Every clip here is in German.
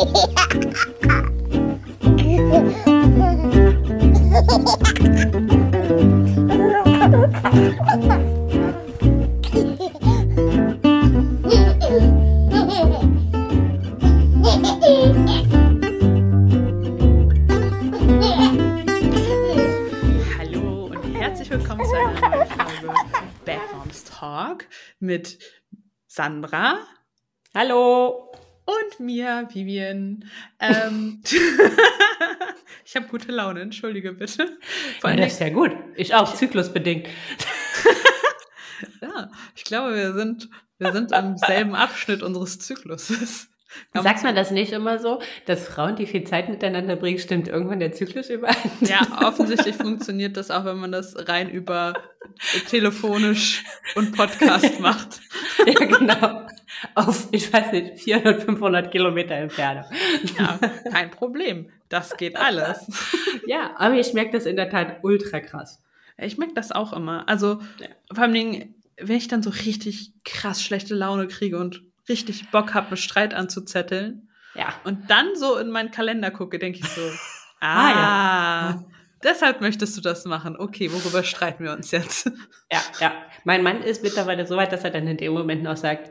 Hallo und herzlich willkommen zu einer neuen Folge Backgrounds Talk mit Sandra Hallo. Mir, Vivian. Ähm, ich habe gute Laune, entschuldige bitte. Vor Ja, allem, das ist ja gut. Ich auch, zyklusbedingt. ja, ich glaube, wir sind, wir sind im selben Abschnitt unseres Zykluses. Sagt man das nicht immer so, dass Frauen, die viel Zeit miteinander bringen, stimmt irgendwann der Zyklus überein? Ja, offensichtlich funktioniert das auch, wenn man das rein über telefonisch und Podcast macht. ja, genau. Auf, ich weiß nicht, 400, 500 Kilometer Entfernung. Ja, kein Problem. Das geht alles. Ja, aber ich merke das in der Tat ultra krass. Ich merke das auch immer. Also, Ja. vor allem, Dingen, wenn ich dann so richtig krass schlechte Laune kriege und richtig Bock habe, einen Streit anzuzetteln Ja. und dann so in meinen Kalender gucke, denke ich so, Ah, ah, deshalb möchtest du das machen. Okay, worüber streiten wir uns jetzt? Ja, ja. Mein Mann ist mittlerweile so weit, dass er dann in dem Moment noch sagt,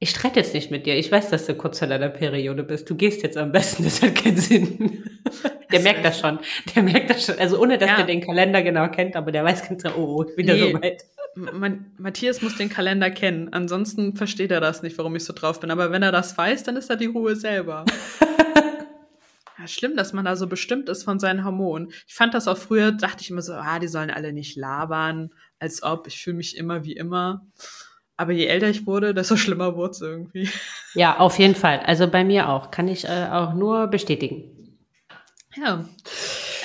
ich streite jetzt nicht mit dir. Ich weiß, dass du kurz vor deiner Periode bist. Du gehst jetzt am besten. Das hat keinen Sinn. Der merkt das schon. Der merkt das schon. Also ohne, dass Ja. der den Kalender genau kennt, aber der weiß ganz genau, oh, oh, wieder Nee. so weit. Man, Matthias muss den Kalender kennen. Ansonsten versteht er das nicht, warum ich so drauf bin. Aber wenn er das weiß, dann ist er die Ruhe selber. Ja, schlimm, dass man da so bestimmt ist von seinen Hormonen. Ich fand das auch früher, dachte ich immer so, ah, die sollen alle nicht labern, als ob, ich fühle mich immer wie immer. Aber je älter ich wurde, desto schlimmer wurde es irgendwie. Ja, auf jeden Fall. Also bei mir auch. Kann ich äh, auch nur bestätigen. Ja.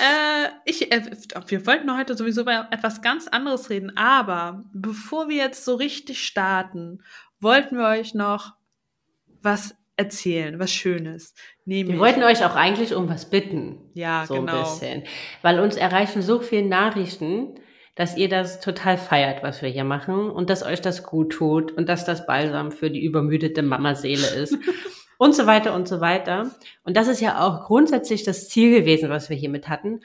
Äh, ich, äh, wir wollten heute sowieso über etwas ganz anderes reden, aber bevor wir jetzt so richtig starten, wollten wir euch noch was erzählen, was Schönes. Nämlich, Wir wollten euch auch eigentlich um was bitten. ja, so ein genau. bisschen. Weil uns erreichen so viele Nachrichten, dass ihr das total feiert, was wir hier machen und dass euch das gut tut und dass das Balsam für die übermüdete Mamaseele ist und so weiter und so weiter. Und das ist ja auch grundsätzlich das Ziel gewesen, was wir hiermit hatten.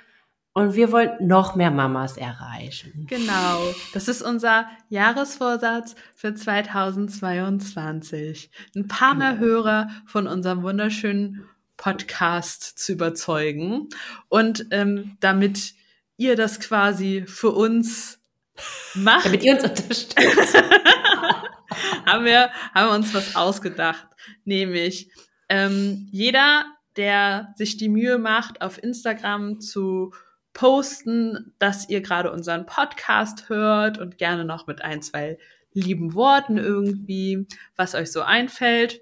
Und wir wollen noch mehr Mamas erreichen. Genau, das ist unser Jahresvorsatz für 2022. Ein paar mehr Genau. Hörer von unserem wunderschönen Podcast zu überzeugen. Und ähm, damit ihr das quasi für uns macht, Damit ihr uns unterstützt. haben, wir, haben wir uns was ausgedacht. Nämlich ähm, jeder, der sich die Mühe macht, auf Instagram zu posten, dass ihr gerade unseren Podcast hört und gerne noch mit ein, zwei lieben Worten irgendwie, was euch so einfällt.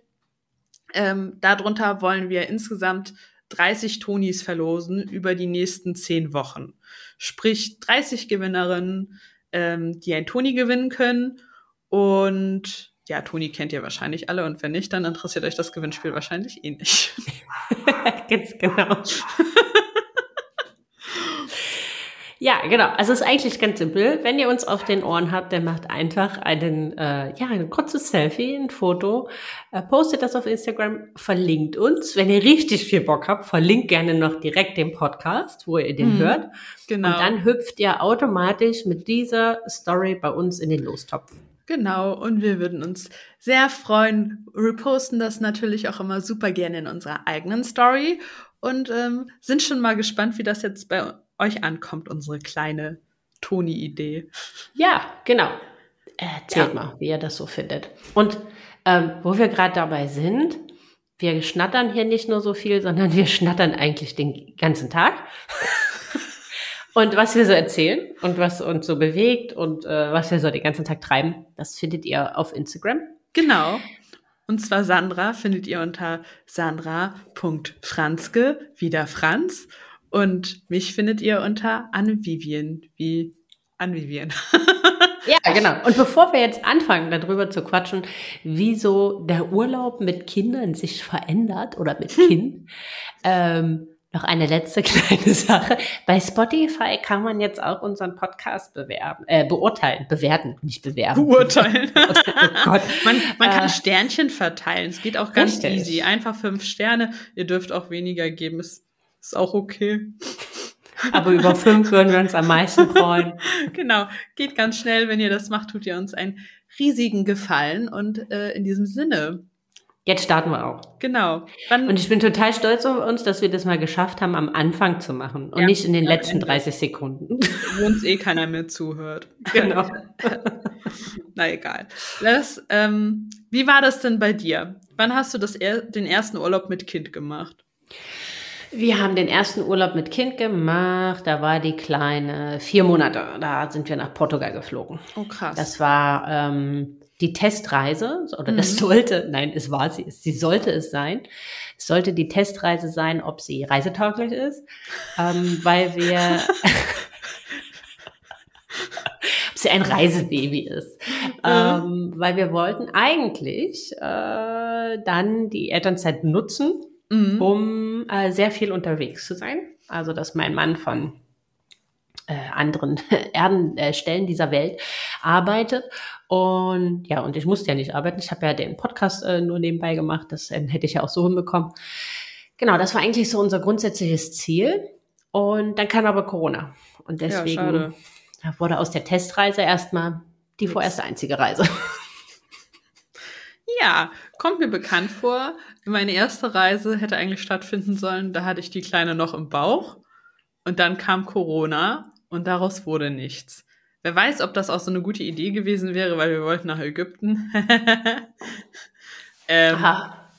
Ähm, darunter wollen wir insgesamt 30 Tonis verlosen über die nächsten 10 Wochen. Sprich 30 Gewinnerinnen, ähm, die ein Toni gewinnen können. Und ja, Toni kennt ihr wahrscheinlich alle und wenn nicht, dann interessiert euch das Gewinnspiel wahrscheinlich eh nicht. Ganz genau. Ja, genau. Also es ist eigentlich ganz simpel. Wenn ihr uns auf den Ohren habt, dann macht einfach einen, äh, ja, ein kurzes Selfie, ein Foto, äh, postet das auf Instagram, verlinkt uns. Wenn ihr richtig viel Bock habt, verlinkt gerne noch direkt den Podcast, wo ihr den Mhm. hört. Genau. Und dann hüpft ihr automatisch mit dieser Story bei uns in den Lostopf. Genau, und wir würden uns sehr freuen. Reposten das natürlich auch immer super gerne in unserer eigenen Story und ähm, sind schon mal gespannt, wie das jetzt bei euch ankommt, unsere kleine Toni-Idee. Ja, genau. Erzählt Ja. mal, wie ihr das so findet. Und ähm, wo wir gerade dabei sind, wir schnattern hier nicht nur so viel, sondern wir schnattern eigentlich den ganzen Tag. und was wir so erzählen und was uns so bewegt und äh, was wir so den ganzen Tag treiben, das findet ihr auf Instagram. Genau. Und zwar Sandra findet ihr unter sandra.franzke, wieder Franz. Und mich findet ihr unter Anvivien, wie Anvivien. Ja, genau. Und bevor wir jetzt anfangen, darüber zu quatschen, wieso der Urlaub mit Kindern sich verändert oder mit Kind, ähm, Noch eine letzte kleine Sache. Bei Spotify kann man jetzt auch unseren Podcast bewerben, äh, beurteilen, bewerten, nicht bewerben. Beurteilen. oh Gott. Man, man kann Äh, Sternchen verteilen. Es geht auch ganz richtig. easy. Einfach fünf Sterne. Ihr dürft auch weniger geben. Ist, ist auch okay. Aber über fünf würden wir uns am meisten freuen. Genau. Geht ganz schnell. Wenn ihr das macht, tut ihr uns einen riesigen Gefallen. Und äh, in diesem Sinne, Jetzt starten wir auch. genau. Wann, Und ich bin total stolz auf uns, dass wir das mal geschafft haben, am Anfang zu machen und Ja, nicht in den letzten Ende. 30 Sekunden. wo uns eh keiner mehr zuhört. Genau. Na egal. Das, ähm, wie war das denn bei dir? Wann hast du das er den ersten Urlaub mit Kind gemacht? Wir haben den ersten Urlaub mit Kind gemacht. Da war die Kleine vier Monate. Da sind wir nach Portugal geflogen. Oh krass. Das war ähm, die Testreise, oder das Mhm. sollte, nein, es war sie, sie sollte es sein. Es sollte die Testreise sein, ob sie reisetauglich ist, ähm, weil wir, ob sie ein Reisebaby ist, Ja. ähm, weil wir wollten eigentlich äh, dann die Elternzeit nutzen, Mhm. um äh, sehr viel unterwegs zu sein. Also, dass mein Mann von äh, anderen Erden, äh, Stellen dieser Welt arbeitet. Und ja, und ich musste ja nicht arbeiten. Ich habe ja den Podcast äh, nur nebenbei gemacht. Das äh, hätte ich ja auch so hinbekommen. Genau, das war eigentlich so unser grundsätzliches Ziel. Und dann kam aber Corona. Und Ja, deswegen schade. wurde aus der Testreise erstmal die Nix. vorerst einzige Reise. Ja, kommt mir bekannt vor. Meine erste Reise hätte eigentlich stattfinden sollen. Da hatte ich die Kleine noch im Bauch. Und dann kam Corona und daraus wurde nichts. Wer weiß, ob das auch so eine gute Idee gewesen wäre, weil wir wollten nach Ägypten. ähm, Aha.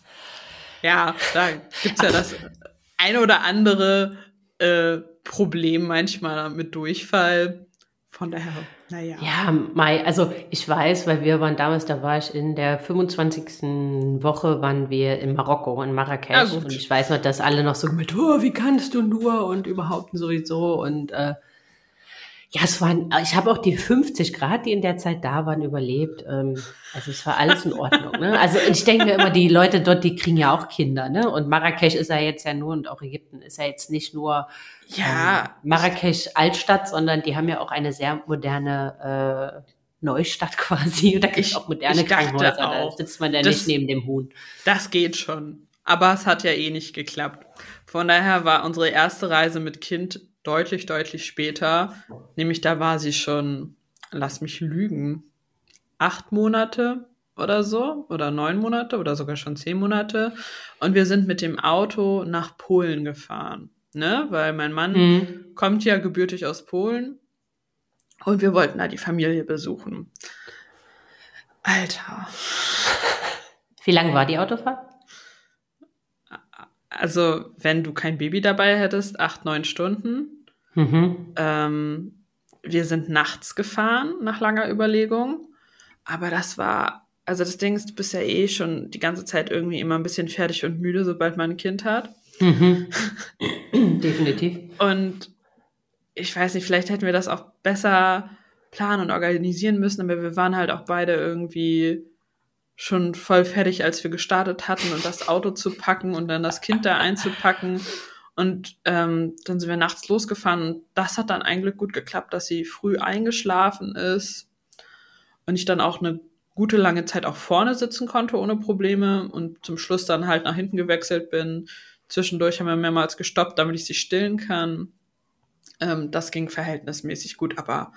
ja, da gibt's ja das eine oder andere äh, Problem manchmal mit Durchfall. Von daher, naja. Ja, Mai, also ich weiß, weil wir waren damals, da war ich in der 25. Woche, waren wir in Marokko, in Marrakesch. Ja, und ich weiß noch, dass alle noch so mit, oh, wie kannst du nur und überhaupt sowieso. Und äh, ja, es waren, ich habe auch die 50 Grad, die in der Zeit da waren, überlebt. Ähm, also es war alles in Ordnung. Ne? Also ich denke mir immer, die Leute dort, die kriegen ja auch Kinder. Ne? Und Marrakesch ist ja jetzt ja nur, und auch Ägypten ist ja jetzt nicht nur Ja, ähm, Marrakesch Altstadt, sondern die haben ja auch eine sehr moderne äh, Neustadt quasi. Und da gibt es auch moderne Krankenhäuser. Da auch, sitzt man ja das- nicht neben dem Huhn. Das geht schon. Aber es hat ja eh nicht geklappt. Von daher war unsere erste Reise mit Kind deutlich, deutlich später. Nämlich da war sie schon, lass mich lügen, acht Monate oder so. Oder neun Monate oder sogar schon zehn Monate. Und wir sind mit dem Auto nach Polen gefahren. Ne? Weil mein Mann Mhm. kommt ja gebürtig aus Polen. Und wir wollten da die Familie besuchen. Alter. Wie lang war die Autofahrt? Also, wenn du kein Baby dabei hättest, acht, neun Stunden. Mhm. Ähm, wir sind nachts gefahren, nach langer Überlegung. Aber das war, also das Ding ist, du bist ja eh schon die ganze Zeit irgendwie immer ein bisschen fertig und müde, sobald man ein Kind hat. Mhm. Definitiv. Und ich weiß nicht, vielleicht hätten wir das auch besser planen und organisieren müssen, aber wir waren halt auch beide irgendwie schon voll fertig, als wir gestartet hatten und das Auto zu packen und dann das Kind da einzupacken. Und ähm, dann sind wir nachts losgefahren und das hat dann eigentlich gut geklappt, dass sie früh eingeschlafen ist und ich dann auch eine gute lange Zeit auch vorne sitzen konnte ohne Probleme und zum Schluss dann halt nach hinten gewechselt bin. Zwischendurch haben wir mehrmals gestoppt, damit ich sie stillen kann. Ähm, das ging verhältnismäßig gut, aber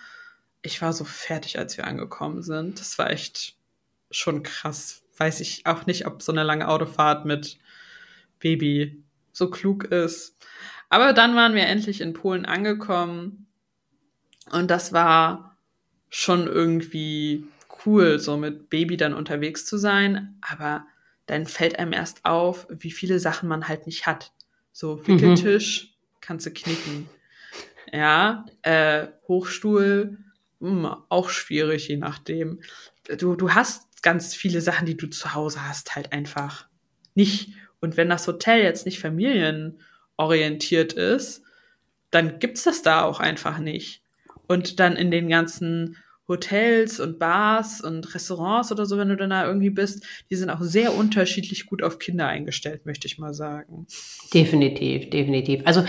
ich war so fertig, als wir angekommen sind. Das war echt schon krass. Weiß ich auch nicht, ob so eine lange Autofahrt mit Baby so klug ist. Aber dann waren wir endlich in Polen angekommen und das war schon irgendwie cool, so mit Baby dann unterwegs zu sein. Aber dann fällt einem erst auf, wie viele Sachen man halt nicht hat. So Wickeltisch kannst du knicken. Ja, äh, Hochstuhl, mh, auch schwierig, je nachdem. Du, du hast ganz viele Sachen, die du zu Hause hast, halt einfach nicht. Und wenn das Hotel jetzt nicht familienorientiert ist, dann gibt's das da auch einfach nicht. Und dann in den ganzen Hotels und Bars und Restaurants oder so, wenn du dann da irgendwie bist, die sind auch sehr unterschiedlich gut auf Kinder eingestellt, möchte ich mal sagen. Definitiv, definitiv. Also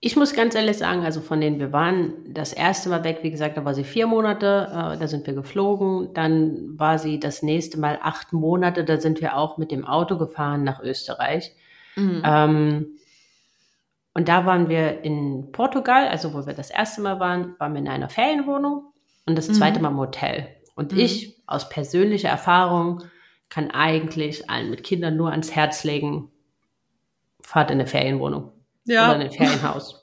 ich muss ganz ehrlich sagen, also von denen, wir waren das erste Mal weg, wie gesagt, da war sie vier Monate, äh, da sind wir geflogen. Dann war sie das nächste Mal acht Monate, da sind wir auch mit dem Auto gefahren nach Österreich. Mhm. Ähm, und da waren wir in Portugal, also wo wir das erste Mal waren, waren wir in einer Ferienwohnung und das zweite mhm. Mal im Hotel. Und mhm. ich aus persönlicher Erfahrung kann eigentlich allen mit Kindern nur ans Herz legen, fahrt in eine Ferienwohnung ja. oder in ein Ferienhaus.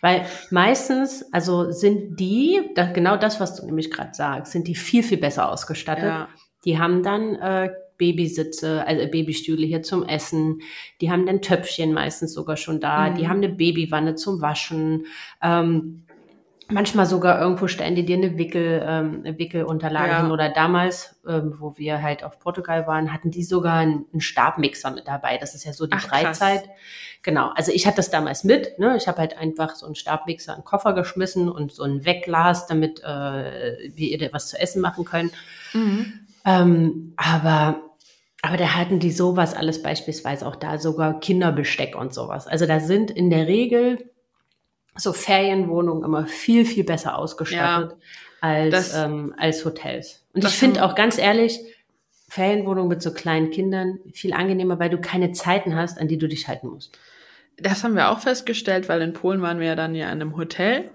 Weil meistens, also sind die, genau das, was du nämlich gerade sagst, sind die viel, viel besser ausgestattet. Ja. Die haben dann äh, Babysitze, also Babystühle hier zum Essen. Die haben dann Töpfchen meistens sogar schon da. Mhm. Die haben eine Babywanne zum Waschen. Ähm, manchmal sogar irgendwo stellen die dir eine Wickel, ähm, Wickelunterlage ja. hin. Oder damals, ähm, wo wir halt auf Portugal waren, hatten die sogar einen, einen Stabmixer mit dabei. Das ist ja so die Ach, Freizeit. Krass. Genau, also ich hatte das damals mit. Ne? Ich habe halt einfach so einen Stabmixer in den Koffer geschmissen und so ein Wegglas, damit äh, wir ihr was zu essen machen können. Mhm. Ähm, aber aber da hatten die sowas alles beispielsweise auch da, sogar Kinderbesteck und sowas. Also da sind in der Regel so Ferienwohnungen immer viel, viel besser ausgestattet ja, als, das, ähm, als Hotels. Und ich finde auch ganz ehrlich, Ferienwohnungen mit so kleinen Kindern viel angenehmer, weil du keine Zeiten hast, an die du dich halten musst. Das haben wir auch festgestellt, weil in Polen waren wir ja dann ja in einem Hotel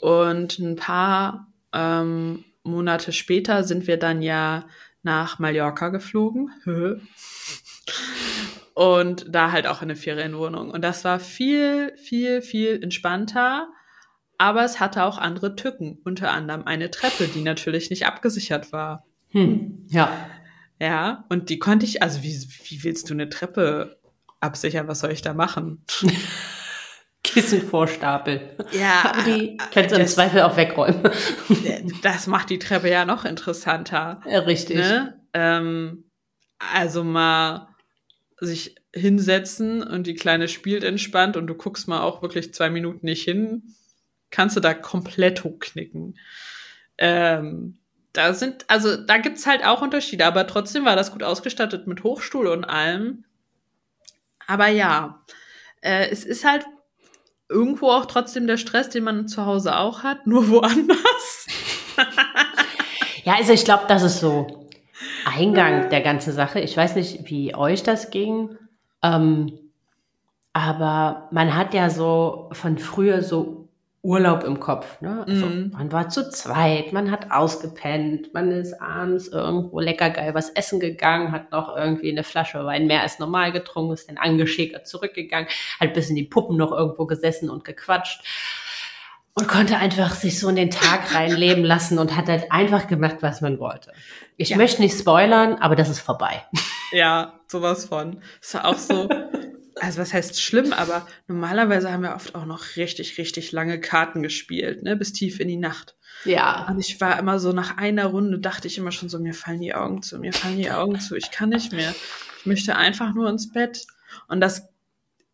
und ein paar ähm, Monate später sind wir dann ja nach Mallorca geflogen. und da halt auch in eine Ferienwohnung. Und das war viel, viel, viel entspannter. Aber es hatte auch andere Tücken, unter anderem eine Treppe, die natürlich nicht abgesichert war. Hm, ja. Ja, und die konnte ich, also wie, wie willst du eine Treppe absichern? Was soll ich da machen? Kissen vorstapeln. Ja. Die kannst du im Zweifel auch wegräumen. Das macht die Treppe ja noch interessanter. Ja, richtig. Ne? Ähm, also mal sich hinsetzen und die Kleine spielt entspannt und du guckst mal auch wirklich zwei Minuten nicht hin, kannst du da komplett hochknicken. Ähm, da sind, also da gibt's halt auch Unterschiede, aber trotzdem war das gut ausgestattet mit Hochstuhl und allem. Aber ja, äh, es ist halt irgendwo auch trotzdem der Stress, den man zu Hause auch hat, nur woanders. ja, also ich glaube, das ist so Eingang der ganzen Sache. Ich weiß nicht, wie euch das ging, ähm, aber man hat ja so von früher so Urlaub im Kopf. Ne? Also mm. man war zu zweit, man hat ausgepennt, man ist abends irgendwo lecker geil was essen gegangen, hat noch irgendwie eine Flasche Wein mehr als normal getrunken, ist dann angeschickert zurückgegangen, hat bis in die Puppen noch irgendwo gesessen und gequatscht und konnte einfach sich so in den Tag reinleben lassen und hat halt einfach gemacht, was man wollte. Ich ja. möchte nicht spoilern, aber das ist vorbei. Ja, sowas von. War auch so, also was heißt schlimm, aber normalerweise haben wir oft auch noch richtig, richtig lange Karten gespielt, ne, bis tief in die Nacht. Ja. Und ich war immer so nach einer Runde, dachte ich immer schon so, mir fallen die Augen zu, mir fallen die Augen zu, ich kann nicht mehr. Ich möchte einfach nur ins Bett. Und das,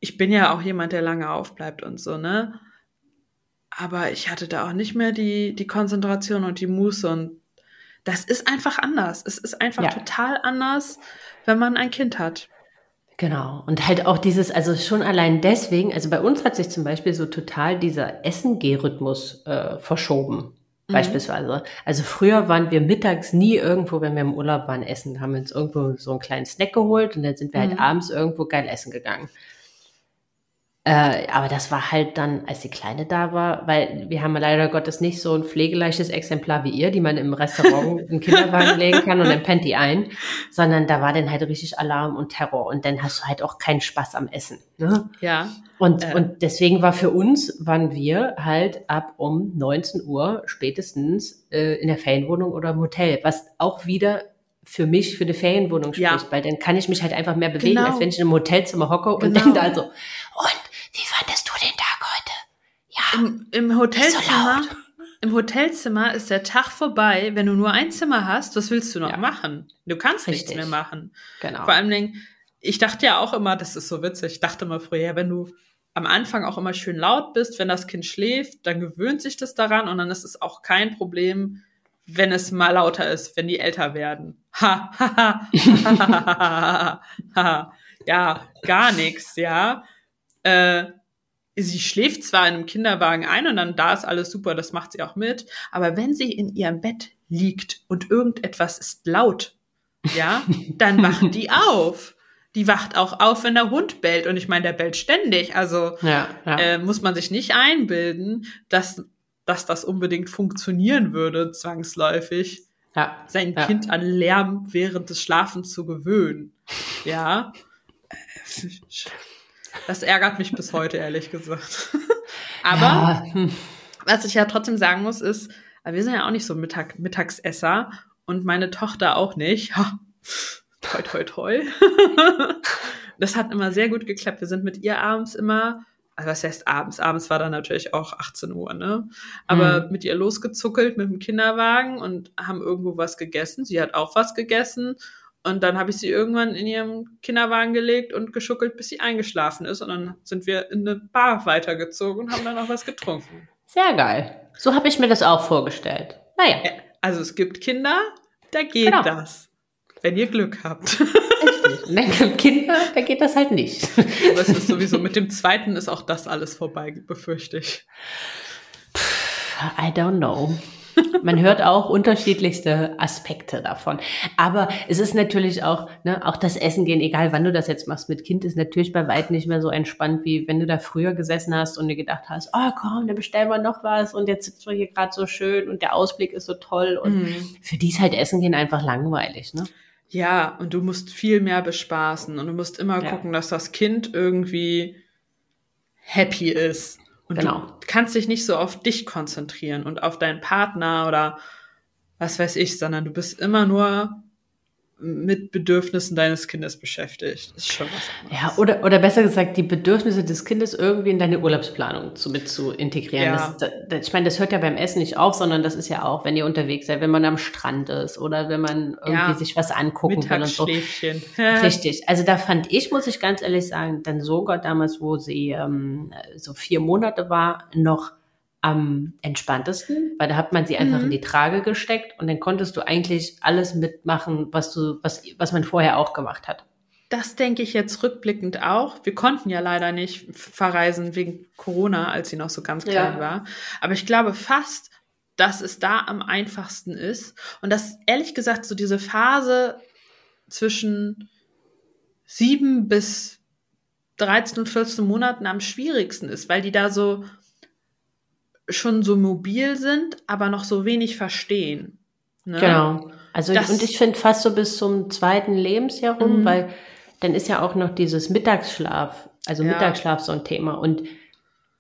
ich bin ja auch jemand, der lange aufbleibt und so, ne? Aber ich hatte da auch nicht mehr die, die Konzentration und die Muße und das ist einfach anders. Es ist einfach ja. total anders, wenn man ein Kind hat. Genau. Und halt auch dieses, also schon allein deswegen, also bei uns hat sich zum Beispiel so total dieser Essen-G-Rhythmus äh, verschoben. Mhm. Beispielsweise. Also früher waren wir mittags nie irgendwo, wenn wir im Urlaub waren, essen. haben wir uns irgendwo so einen kleinen Snack geholt und dann sind wir halt mhm. halt abends irgendwo geil essen gegangen. Äh, aber das war halt dann, als die Kleine da war, weil wir haben leider Gottes nicht so ein pflegeleichtes Exemplar wie ihr, die man im Restaurant im Kinderwagen legen kann und dann pennt die ein, sondern da war dann halt richtig Alarm und Terror und dann hast du halt auch keinen Spaß am Essen. Ne? Ja. Und, äh. und deswegen war für uns, waren wir halt ab um 19 Uhr spätestens äh, in der Ferienwohnung oder im Hotel, was auch wieder für mich für eine Ferienwohnung spricht, ja. weil dann kann ich mich halt einfach mehr bewegen, genau. als wenn ich in einem Hotelzimmer hocke und genau. dann da so, und wie fandest du den Tag heute? Ja. Im, im Hotelzimmer. So Im Hotelzimmer ist der Tag vorbei, wenn du nur ein Zimmer hast, was willst du noch ja. machen? Du kannst Richtig. nichts mehr machen. Genau. Vor allem, ich dachte ja auch immer, das ist so witzig, ich dachte immer früher, wenn du am Anfang auch immer schön laut bist, wenn das Kind schläft, dann gewöhnt sich das daran und dann ist es auch kein Problem, wenn es mal lauter ist, wenn die älter werden. Ha, ha, ha, ha, ha, ha, ha. Ja, gar nichts, ja. Äh, sie schläft zwar in einem Kinderwagen ein und dann da ist alles super, das macht sie auch mit, aber wenn sie in ihrem Bett liegt und irgendetwas ist laut, ja, dann wacht die auf. Die wacht auch auf, wenn der Hund bellt. Und ich meine, der bellt ständig. Also Ja, ja. äh, muss man sich nicht einbilden, dass, dass das unbedingt funktionieren würde, zwangsläufig, ja. sein. Kind an Lärm während des Schlafens zu gewöhnen. Ja. Das ärgert mich bis heute, ehrlich gesagt. Aber ja, was ich ja trotzdem sagen muss, ist, wir sind ja auch nicht so Mittag Mittagsesser und meine Tochter auch nicht. Ha. Toi, toi, toi. das hat immer sehr gut geklappt. Wir sind mit ihr abends immer, also was heißt abends? Abends war dann natürlich auch 18 Uhr, ne? Aber mit ihr losgezuckelt mit dem Kinderwagen und haben irgendwo was gegessen. Sie hat auch was gegessen. Und dann habe ich sie irgendwann in ihrem Kinderwagen gelegt und geschuckelt, bis sie eingeschlafen ist. Und dann sind wir in eine Bar weitergezogen und haben dann auch was getrunken. Sehr geil. So habe ich mir das auch vorgestellt. Naja, Also es gibt Kinder, da geht Genau. das. Wenn ihr Glück habt. richtig. Dann gibt Kinder, da geht das halt nicht. Aber es ist sowieso mit dem zweiten ist auch das alles vorbei, befürchte ich. I don't know. Man hört auch unterschiedlichste Aspekte davon. Aber es ist natürlich auch, ne, auch das Essen gehen, egal wann du das jetzt machst mit Kind, ist natürlich bei weitem nicht mehr so entspannt, wie wenn du da früher gesessen hast und dir gedacht hast, oh komm, dann bestellen wir noch was und jetzt sitzen wir hier gerade so schön und der Ausblick ist so toll. Und für die ist halt Essen gehen einfach langweilig, ne? Ja, und du musst viel mehr bespaßen und du musst immer Ja. gucken, dass das Kind irgendwie happy ist. Und Genau. du kannst dich nicht so auf dich konzentrieren und auf deinen Partner oder was weiß ich, sondern du bist immer nur mit Bedürfnissen deines Kindes beschäftigt. Das ist schon was anderes. Ja, oder, oder besser gesagt, die Bedürfnisse des Kindes irgendwie in deine Urlaubsplanung zu, mit zu integrieren. Ja. Das, das, ich meine, das hört ja beim Essen nicht auf, sondern das ist ja auch, wenn ihr unterwegs seid, wenn man am Strand ist oder wenn man irgendwie Ja. sich was angucken will und so. Richtig. Also da fand ich, muss ich ganz ehrlich sagen, dann sogar damals, wo sie ähm, so vier Monate war, noch am entspanntesten, weil da hat man sie einfach Mhm. in die Trage gesteckt und dann konntest du eigentlich alles mitmachen, was du, was, was man vorher auch gemacht hat. Das denke ich jetzt rückblickend auch. Wir konnten ja leider nicht verreisen wegen Corona, als sie noch so ganz klein Ja. war. Aber ich glaube fast, dass es da am einfachsten ist. Und dass ehrlich gesagt so diese Phase zwischen sieben bis 13 und 14 Monaten am schwierigsten ist, weil die da so schon so mobil sind, aber noch so wenig verstehen. Ne? Genau. Also Das- und ich finde fast so bis zum zweiten Lebensjahr rum, Mhm. weil dann ist ja auch noch dieses Mittagsschlaf, also Ja. Mittagsschlaf so ein Thema. Und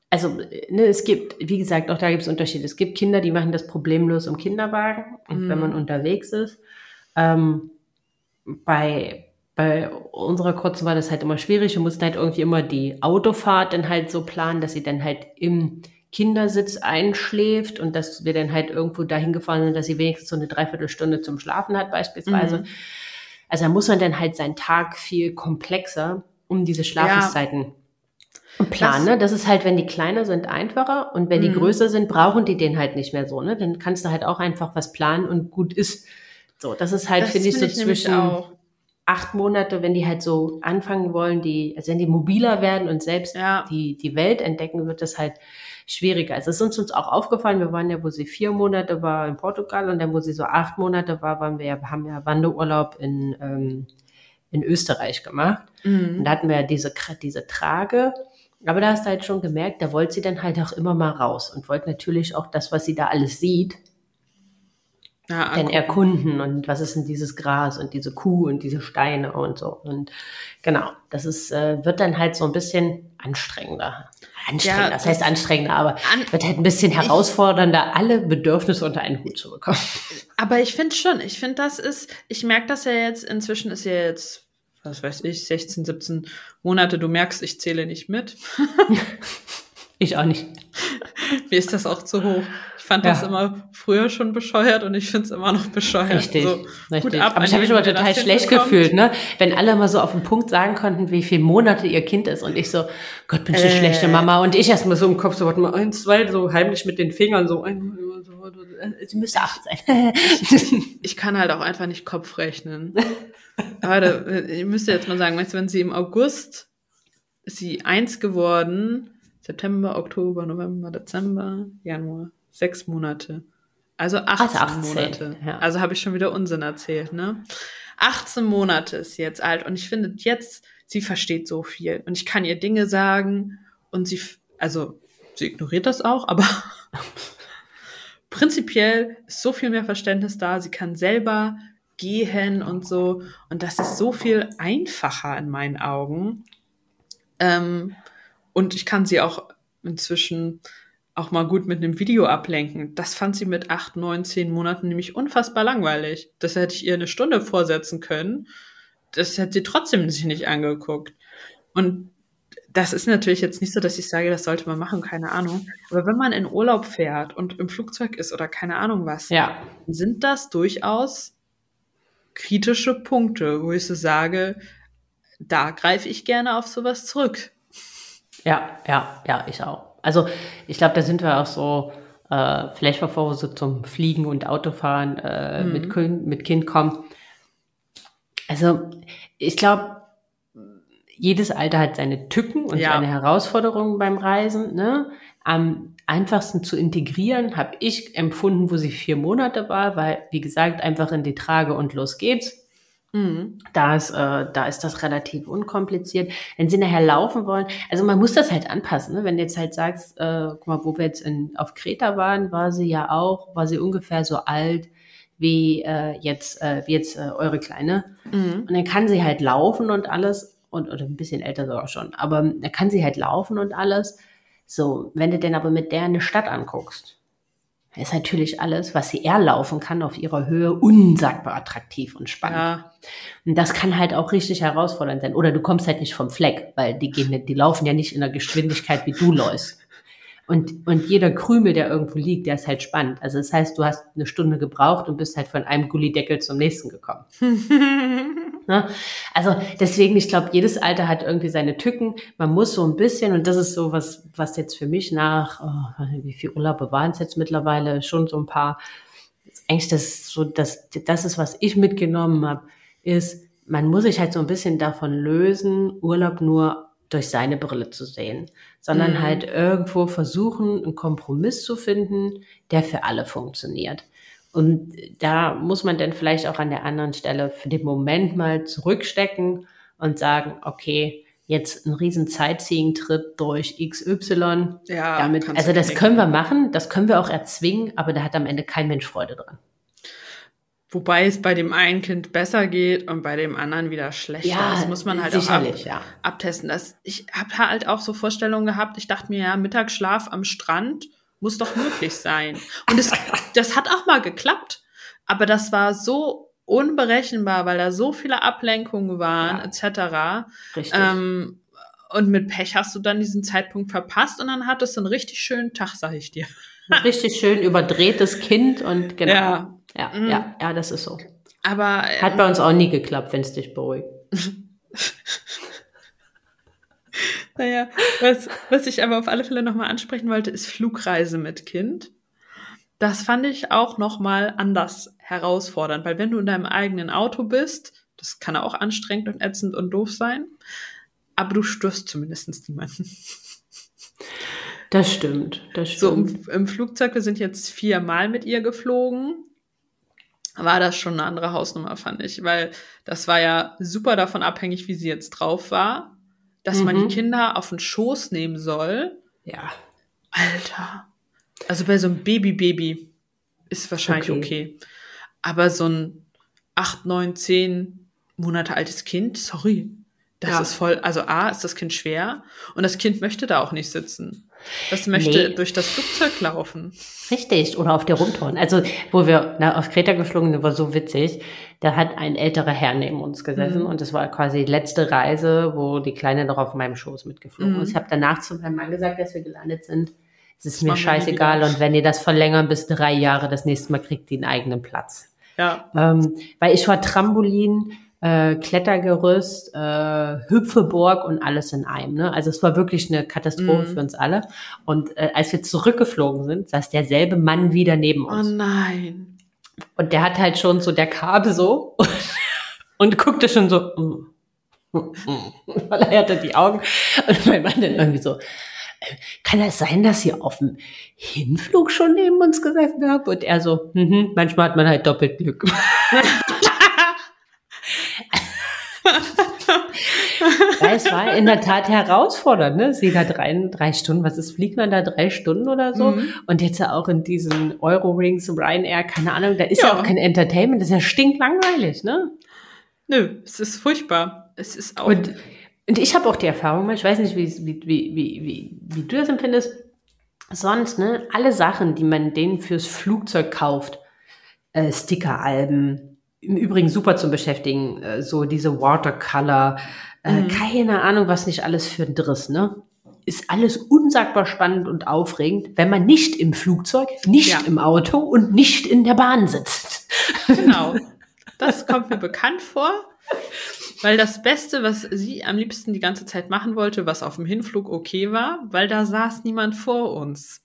also ne, es gibt, wie gesagt, auch da gibt es Unterschiede. Es gibt Kinder, die machen das problemlos im Kinderwagen und Mhm. wenn man unterwegs ist. Ähm, bei bei unserer kurzen war das halt immer schwierig. Wir mussten halt irgendwie immer die Autofahrt dann halt so planen, dass sie dann halt im Kindersitz einschläft und dass wir dann halt irgendwo dahin gefahren sind, dass sie wenigstens so eine Dreiviertelstunde zum Schlafen hat beispielsweise. Mhm. Also da muss man dann halt seinen Tag viel komplexer um diese Schlafenszeiten planen. Das- ne? Das ist halt, wenn die kleiner sind, einfacher und wenn die Mhm. größer sind, brauchen die den halt nicht mehr so. Ne? Dann kannst du halt auch einfach was planen und gut ist. So, das ist halt, finde ich, so find nämlich zwischen acht Monate, wenn die halt so anfangen wollen, die, also wenn die mobiler werden und selbst Ja. die, die Welt entdecken, wird das halt schwieriger. Also es ist uns, auch aufgefallen, wir waren ja, wo sie vier Monate war in Portugal und dann, wo sie so acht Monate war, waren wir ja, haben ja Wanderurlaub in, ähm, in Österreich gemacht. Und Mhm. da hatten wir ja diese, diese Trage. Aber da hast du halt schon gemerkt, da wollte sie dann halt auch immer mal raus und wollte natürlich auch das, was sie da alles sieht, Ja, dann erkunden und was ist denn dieses Gras und diese Kuh und diese Steine und so. Und genau, das ist, äh, wird dann halt so ein bisschen anstrengender. Anstrengender, Ja, das heißt anstrengender, aber An- wird halt ein bisschen herausfordernder, alle Bedürfnisse unter einen Hut zu bekommen. Aber ich finde schon, ich finde, das ist, ich merke das ja jetzt, inzwischen ist ja jetzt, was weiß ich, 16, 17 Monate, du merkst, ich zähle nicht mit. Ich auch nicht. Mir ist das auch zu hoch. Ich fand das immer früher schon bescheuert und ich finde es immer noch bescheuert. Richtig, so, richtig. Aber ich habe mich immer total schlecht gefühlt, ne? Wenn alle mal so auf den Punkt sagen konnten, wie viele Monate ihr Kind ist und ich so, Gott, bin ich eine äh. schlechte Mama und ich erst mal so im Kopf so, warte mal, eins, zwei, so heimlich mit den Fingern so, ein, so sie müsste acht sein. ich kann halt auch einfach nicht Kopf rechnen. Aber ich müsste jetzt mal sagen, weißt du, wenn sie im August ist sie eins geworden, September, Oktober, November, Dezember, Januar, sechs Monate. Also 18, also 18 Monate. Ja. Also habe ich schon wieder Unsinn erzählt, ne? 18 Monate ist sie jetzt alt und ich finde jetzt, sie versteht so viel und ich kann ihr Dinge sagen und sie, also sie ignoriert das auch, aber prinzipiell ist so viel mehr Verständnis da. Sie kann selber gehen und so und das ist so viel einfacher in meinen Augen. Ähm, und ich kann sie auch inzwischen auch mal gut mit einem Video ablenken. Das fand sie mit acht, neun, zehn Monaten nämlich unfassbar langweilig. Das hätte ich ihr eine Stunde vorsetzen können. Das hätte sie trotzdem sich nicht angeguckt. Und das ist natürlich jetzt nicht so, dass ich sage, das sollte man machen, keine Ahnung. Aber wenn man in Urlaub fährt und im Flugzeug ist oder keine Ahnung was, ja. sind das durchaus kritische Punkte, wo ich so sage, da greife ich gerne auf sowas zurück. Ja, ja, ja, ich auch. Also ich glaube, da sind wir auch so, äh, vielleicht bevor wir so zum Fliegen und Autofahren äh, mhm. mit, kind, mit Kind kommen. Also ich glaube, jedes Alter hat seine Tücken und ja. seine Herausforderungen beim Reisen. Ne? Am einfachsten zu integrieren habe ich empfunden, wo sie vier Monate war, weil, wie gesagt, einfach in die Trage und los geht's. Mhm. Da, ist, äh, da ist das relativ unkompliziert. Wenn sie nachher laufen wollen, also man muss das halt anpassen. Ne? Wenn du jetzt halt sagst, äh, guck mal, wo wir jetzt in, auf Kreta waren, war sie ja auch, war sie ungefähr so alt wie äh, jetzt, äh, wie jetzt äh, eure Kleine. Mhm. Und dann kann sie halt laufen und alles, und, oder ein bisschen älter sogar schon, aber dann kann sie halt laufen und alles. So, wenn du denn aber mit der eine Stadt anguckst, ist natürlich alles, was sie erlaufen kann auf ihrer Höhe, unsagbar attraktiv und spannend. Ja. Und das kann halt auch richtig herausfordernd sein. Oder du kommst halt nicht vom Fleck, weil die gehen, die laufen ja nicht in der Geschwindigkeit, wie du läufst. Und, und jeder Krümel, der irgendwo liegt, der ist halt spannend. Also das heißt, du hast eine Stunde gebraucht und bist halt von einem Gullideckel zum nächsten gekommen. ne? Also deswegen, ich glaube, jedes Alter hat irgendwie seine Tücken. Man muss so ein bisschen, und das ist so was, was jetzt für mich nach, oh, wie viele Urlaube waren es jetzt mittlerweile, schon so ein paar, eigentlich das so, das, das ist, was ich mitgenommen habe, ist, man muss sich halt so ein bisschen davon lösen, Urlaub nur durch seine Brille zu sehen, sondern mhm. halt irgendwo versuchen, einen Kompromiss zu finden, der für alle funktioniert. Und da muss man dann vielleicht auch an der anderen Stelle für den Moment mal zurückstecken und sagen, okay, jetzt ein riesen Sightseeing-Trip durch XY. Ja, damit, also das können wir machen, das können wir auch erzwingen, aber da hat am Ende kein Mensch Freude dran. Wobei es bei dem einen Kind besser geht und bei dem anderen wieder schlechter. Ja, das muss man halt auch ab, ja. abtesten. Das, ich habe halt auch so Vorstellungen gehabt. Ich dachte mir, ja, Mittagsschlaf am Strand muss doch möglich sein. Und es, das hat auch mal geklappt. Aber das war so unberechenbar, weil da so viele Ablenkungen waren, ja. etc. Richtig. Ähm, und mit Pech hast du dann diesen Zeitpunkt verpasst und dann hattest du einen richtig schönen Tag, sag ich dir. Ein richtig schön überdrehtes Kind und genau. Ja, ja, mhm. ja, ja, das ist so. Aber hat bei uns auch nie geklappt, wenn es dich beruhigt. naja, was, was ich aber auf alle Fälle nochmal ansprechen wollte, ist Flugreise mit Kind. Das fand ich auch nochmal anders herausfordernd, weil wenn du in deinem eigenen Auto bist, das kann auch anstrengend und ätzend und doof sein, aber du störst zumindest niemanden. Das stimmt, das stimmt. So im, im Flugzeug, wir sind jetzt viermal mit ihr geflogen war das schon eine andere Hausnummer, fand ich, weil das war ja super davon abhängig, wie sie jetzt drauf war, dass mhm. man die mhm. Kinder auf den Schoß nehmen soll. Ja. Alter. Also bei so einem Baby-Baby ist wahrscheinlich okay. okay. Aber so ein acht, neun, zehn Monate altes Kind, sorry, das ja. ist voll, also A, ist das Kind schwer und das Kind möchte da auch nicht sitzen. Das möchte nee. durch das Flugzeug laufen. Richtig, oder auf der Rumtouren. Also, wo wir na, auf Kreta geflogen sind, war so witzig. Da hat ein älterer Herr neben uns gesessen mhm. und das war quasi die letzte Reise, wo die Kleine noch auf meinem Schoß mitgeflogen mhm. ist. Ich habe danach zu meinem Mann gesagt, dass wir gelandet sind. Es ist mir scheißegal. Und wenn ihr das verlängern bis drei Jahre, das nächste Mal kriegt ihr einen eigenen Platz. Ja. Ähm, weil ich war Trampolin, äh, Klettergerüst, äh, Hüpfeburg und alles in einem. Ne? Also es war wirklich eine Katastrophe Mhm. für uns alle. Und äh, als wir zurückgeflogen sind, saß derselbe Mann wieder neben Oh uns. nein. Und der hat halt schon so, der kam so und, und guckte schon so, mm, mm, mm, weil er hatte die Augen. Und mein Mann dann irgendwie so, äh, kann das sein, dass ihr auf dem Hinflug schon neben uns gesessen habt? Und er so, mhm, manchmal hat man halt doppelt Glück. Weil es war in der Tat herausfordernd, ne? Sie da drei, drei Stunden, was ist, fliegt man da drei Stunden oder so? Mhm. Und jetzt ja auch in diesen Eurowings, Ryanair, keine Ahnung, da ist ja, Ja. auch kein Entertainment, das ist ja stinklangweilig, ne? Nö, es ist furchtbar. Es ist auch. Und, und ich habe auch die Erfahrung, ich weiß nicht, wie, wie, wie, wie, wie, wie du das empfindest, sonst, ne, alle Sachen, die man denen fürs Flugzeug kauft, äh, Stickeralben, im Übrigen super zum Beschäftigen, äh, so diese Watercolor, äh, Mhm. keine Ahnung, was nicht alles für ein Driss, ne? Ist alles unsagbar spannend und aufregend, wenn man nicht im Flugzeug, nicht Ja. im Auto und nicht in der Bahn sitzt. Genau. Das kommt mir bekannt vor. Weil das Beste, was sie am liebsten die ganze Zeit machen wollte, was auf dem Hinflug okay war, weil da saß niemand vor uns.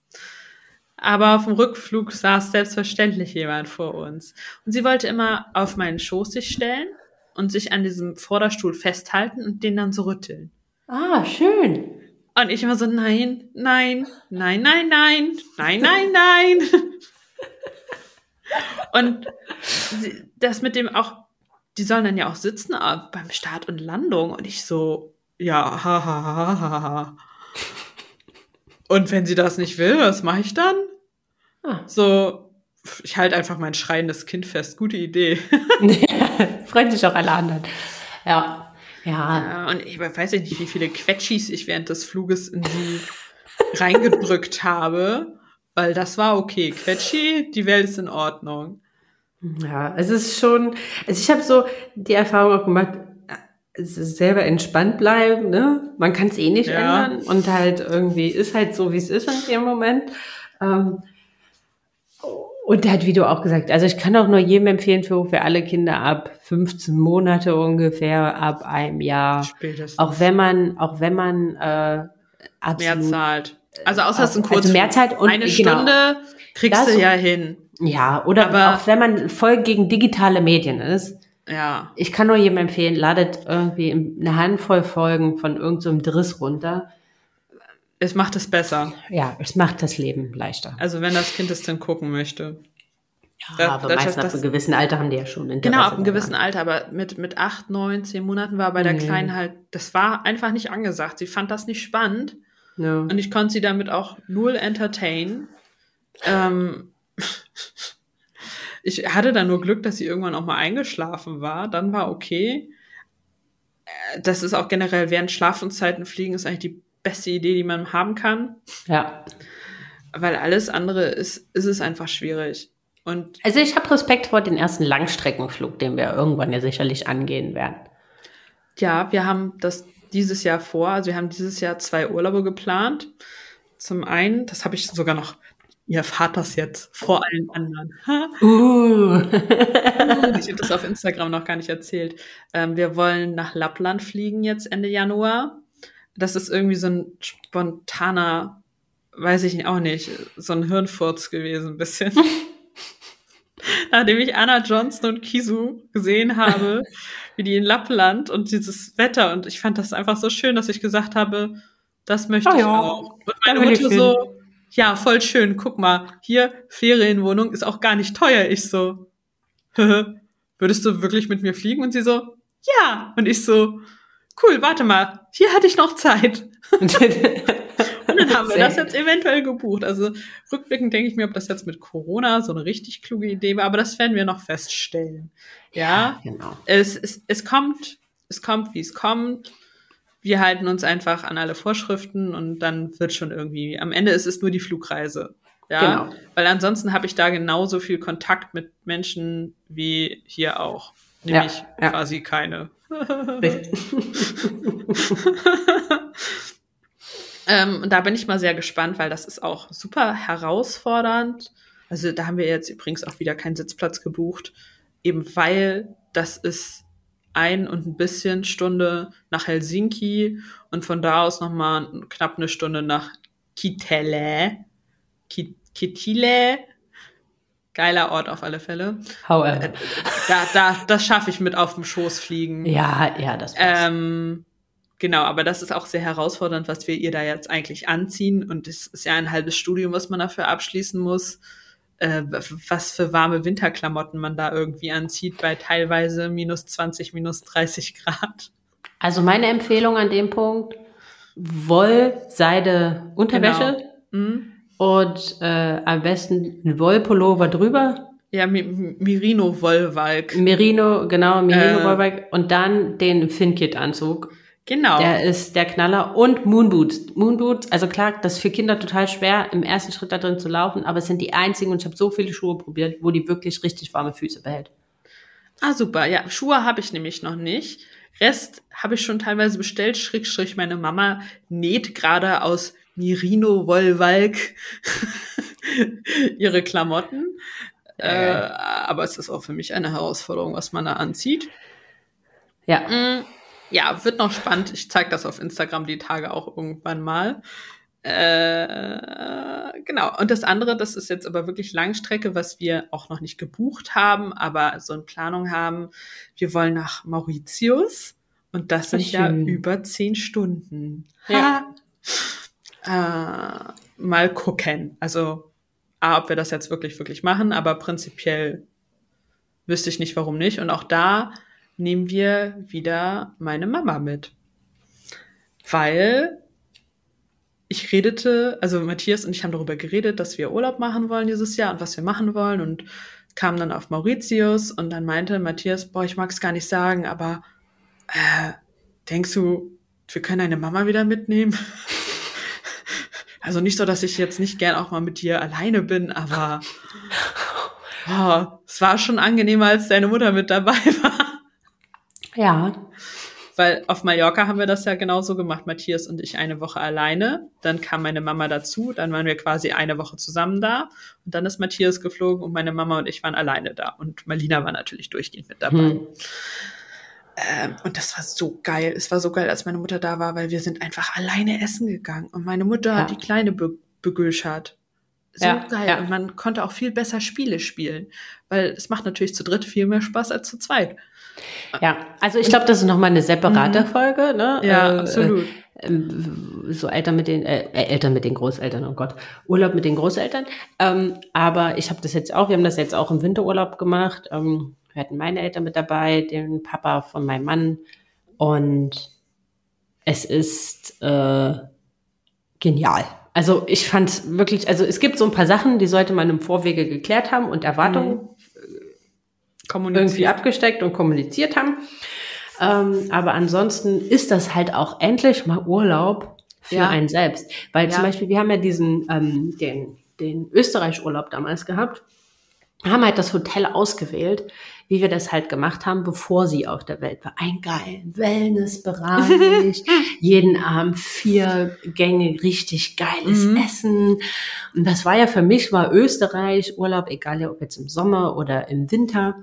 Aber auf dem Rückflug saß selbstverständlich jemand vor uns. Und sie wollte immer auf meinen Schoß sich stellen und sich an diesem Vorderstuhl festhalten und den dann so rütteln. Ah, schön. Und ich immer so, nein, nein, nein, nein, nein, nein, nein, nein. Und das mit dem auch, die sollen dann ja auch sitzen äh, beim Start und Landung. Und ich so, ja, ha, ha, ha, ha, ha. Und wenn sie das nicht will, was mache ich dann? Ah. So, ich halte einfach mein schreiendes Kind fest. Gute Idee. Freuen sich auch alle anderen. Ja. Ja. Ja, und ich weiß ja nicht, wie viele Quetschis ich während des Fluges in sie reingedrückt habe, weil das war okay. Quetschi, die Welt ist in Ordnung. Ja, es ist schon, also ich habe so die Erfahrung auch gemacht, selber entspannt bleiben, ne? Man kann es eh nicht Ja. ändern und halt irgendwie ist halt so, wie es ist in dem Moment. Ähm, und halt, wie du auch gesagt, also ich kann auch nur jedem empfehlen, für, für alle Kinder ab 15 Monate ungefähr, ab einem Jahr. Spätestens. Auch wenn man, auch wenn man äh, mehr absolut zahlt. Also außer es ist ein also Kurzflug. mehr Zeit und Eine genau. Stunde kriegst Das- du ja hin. Ja, oder Aber- auch wenn man voll gegen digitale Medien ist. Ja. Ich kann nur jedem empfehlen, ladet irgendwie eine Handvoll Folgen von irgendeinem Driss runter. Es macht es besser. Ja, es macht das Leben leichter. Also wenn das Kind es denn gucken möchte. Ja, da- aber das- meistens ab das- einem gewissen Alter haben die ja schon Interesse. Genau, ab einem gewissen Alter, aber mit, mit acht, neun, zehn Monaten war bei der Nee. Kleinen halt, das war einfach nicht angesagt. Sie fand das nicht spannend. Ja. Und ich konnte sie damit auch null entertainen. Ähm, ich hatte dann nur Glück, dass sie irgendwann auch mal eingeschlafen war. Dann war okay. Äh, Das ist auch generell während Schlafenszeiten fliegen ist eigentlich die beste Idee, die man haben kann. ja. Weil alles andere ist, ist es einfach schwierig. Und Also ich habe Respekt vor den ersten Langstreckenflug, den wir irgendwann ja sicherlich angehen werden. ja, wir haben das dieses Jahr vor. Also wir haben dieses Jahr zwei Urlaube geplant. Zum einen, das habe ich sogar noch, ihr erfahrt das jetzt vor allen anderen. Uh. Ich habe das auf Instagram noch gar nicht erzählt. Ähm, wir wollen nach Lappland fliegen jetzt Ende Januar. Das ist irgendwie so ein spontaner, weiß ich auch nicht, so ein Hirnfurz gewesen, ein bisschen. Nachdem ich Anna Johnson und Kisu gesehen habe, wie die in Lappland und dieses Wetter und ich fand das einfach so schön, dass ich gesagt habe, das möchte Ah ich ja, auch. Und meine Mutter so, ja, voll schön, guck mal, hier Ferienwohnung ist auch gar nicht teuer. Ich so, würdest du wirklich mit mir fliegen? Und sie so, ja. Und ich so, cool, warte mal, hier hatte ich noch Zeit. Und dann haben wir das jetzt eventuell gebucht. Also rückblickend denke ich mir, ob das jetzt mit Corona so eine richtig kluge Idee war, aber das werden wir noch feststellen. Ja, genau. es, es, es kommt, es kommt, wie es kommt. Wir halten uns einfach an alle Vorschriften und dann wird schon irgendwie, am Ende ist es nur die Flugreise. Ja, Genau. weil ansonsten habe ich da genauso viel Kontakt mit Menschen wie hier auch. Ja, Nämlich ja. quasi keine. Ähm, und da bin ich mal sehr gespannt, weil das ist auch super herausfordernd. Also da haben wir jetzt übrigens auch wieder keinen Sitzplatz gebucht, eben weil das ist ein und ein bisschen Stunde nach Helsinki und von da aus nochmal knapp eine Stunde nach Kitele. Kitile. Geiler Ort auf alle Fälle. However. Da, da, das schaffe ich mit auf dem Schoß fliegen. Ja, ja, das passt. Ähm, genau, aber das ist auch sehr herausfordernd, was wir ihr da jetzt eigentlich anziehen. Und es ist ja ein halbes Studium, was man dafür abschließen muss. Äh, was für warme Winterklamotten man da irgendwie anzieht bei teilweise minus 20, minus 30 Grad. Also meine Empfehlung an dem Punkt, Woll, Seide, Unterwäsche. Genau. Mhm. Und äh, am besten ein Wollpullover drüber. Ja, Merino Wollwalk. Merino, genau, Merino äh, Wollwalk. Und dann den Finkit-Anzug. Genau. Der ist der Knaller. Und Moonboots. Moonboots, also klar, das ist für Kinder total schwer, im ersten Schritt da drin zu laufen, aber es sind die einzigen, und ich habe so viele Schuhe probiert, wo die wirklich richtig warme Füße behält. Ah, super. Ja, Schuhe habe ich nämlich noch nicht. Rest habe ich schon teilweise bestellt. Schrägstrich, meine Mama näht gerade aus Mirino Wollwalk ihre Klamotten. Äh, aber es ist auch für mich eine Herausforderung, was man da anzieht. Ja. Mm, ja, wird noch spannend. Ich zeige das auf Instagram die Tage auch irgendwann mal. Äh, genau. Und das andere, das ist jetzt aber wirklich Langstrecke, was wir auch noch nicht gebucht haben, aber so in Planung haben. Wir wollen nach Mauritius und das sind ja über zehn Stunden. Ja. äh, mal gucken. Also, A, ob wir das jetzt wirklich, wirklich machen, aber prinzipiell wüsste ich nicht, warum nicht. Und auch da nehmen wir wieder meine Mama mit. Weil ich redete, also Matthias und ich haben darüber geredet, dass wir Urlaub machen wollen dieses Jahr und was wir machen wollen und kamen dann auf Mauritius und dann meinte Matthias, boah, ich mag es gar nicht sagen, aber äh, denkst du, wir können deine Mama wieder mitnehmen? Also nicht so, dass ich jetzt nicht gern auch mal mit dir alleine bin, aber oh, es war schon angenehmer, als deine Mutter mit dabei war. Ja. Weil auf Mallorca haben wir das ja genauso gemacht, Matthias und ich eine Woche alleine. Dann kam meine Mama dazu, dann waren wir quasi eine Woche zusammen da. Und dann ist Matthias geflogen und meine Mama und ich waren alleine da. Und Malina war natürlich durchgehend mit dabei. Hm. Ähm, und das war so geil. Es war so geil, als meine Mutter da war, weil wir sind einfach alleine essen gegangen. Und meine Mutter ja. hat die Kleine be begöschert. So ja, geil. Ja. Und man konnte auch viel besser Spiele spielen. Weil es macht natürlich zu dritt viel mehr Spaß als zu zweit. Ja, also ich glaube, das ist nochmal eine separate mhm. Folge. Ne? Ja, äh, absolut. Äh, so Eltern mit den äh, äh, Eltern mit den Großeltern, oh Gott, Urlaub mit den Großeltern. Ähm, aber ich habe das jetzt auch, wir haben das jetzt auch im Winterurlaub gemacht. Ähm, wir hatten meine Eltern mit dabei, den Papa von meinem Mann. Und es ist äh, genial. Also ich fand wirklich, also es gibt so ein paar Sachen, die sollte man im Vorwege geklärt haben und Erwartungen mhm. Irgendwie abgesteckt und kommuniziert haben. Ähm, aber ansonsten ist das halt auch endlich mal Urlaub für ja. einen selbst. Weil ja. zum Beispiel, wir haben ja diesen, ähm, den, den Österreich-Urlaub damals gehabt, haben halt das Hotel ausgewählt, wie wir das halt gemacht haben, bevor sie auf der Welt war. Ein geilen Wellnessbereich, jeden Abend vier Gänge, richtig geiles mhm. Essen. Und das war ja für mich, war Österreich Urlaub, egal ob jetzt im Sommer oder im Winter,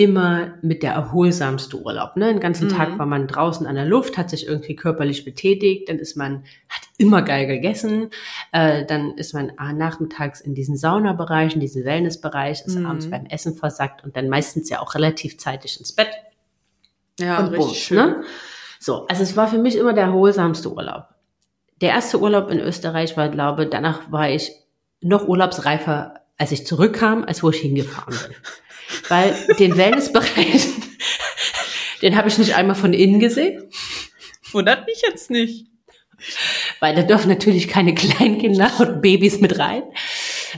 immer mit der erholsamste Urlaub. Ne? Den ganzen mhm. Tag war man draußen an der Luft, hat sich irgendwie körperlich betätigt, dann ist man, hat immer geil gegessen, äh, dann ist man äh, nachmittags in diesen Saunabereich, in diesen Wellnessbereich, ist mhm. abends beim Essen versackt und dann meistens ja auch relativ zeitig ins Bett. Ja, und richtig Bums, schön. Ne? So, also es war für mich immer der erholsamste Urlaub. Der erste Urlaub in Österreich war, glaube danach war ich noch urlaubsreifer, als ich zurückkam, als wo ich hingefahren bin. Weil den Wellnessbereich, den habe ich nicht einmal von innen gesehen. Wundert mich jetzt nicht. Weil da dürfen natürlich keine Kleinkinder und Babys mit rein.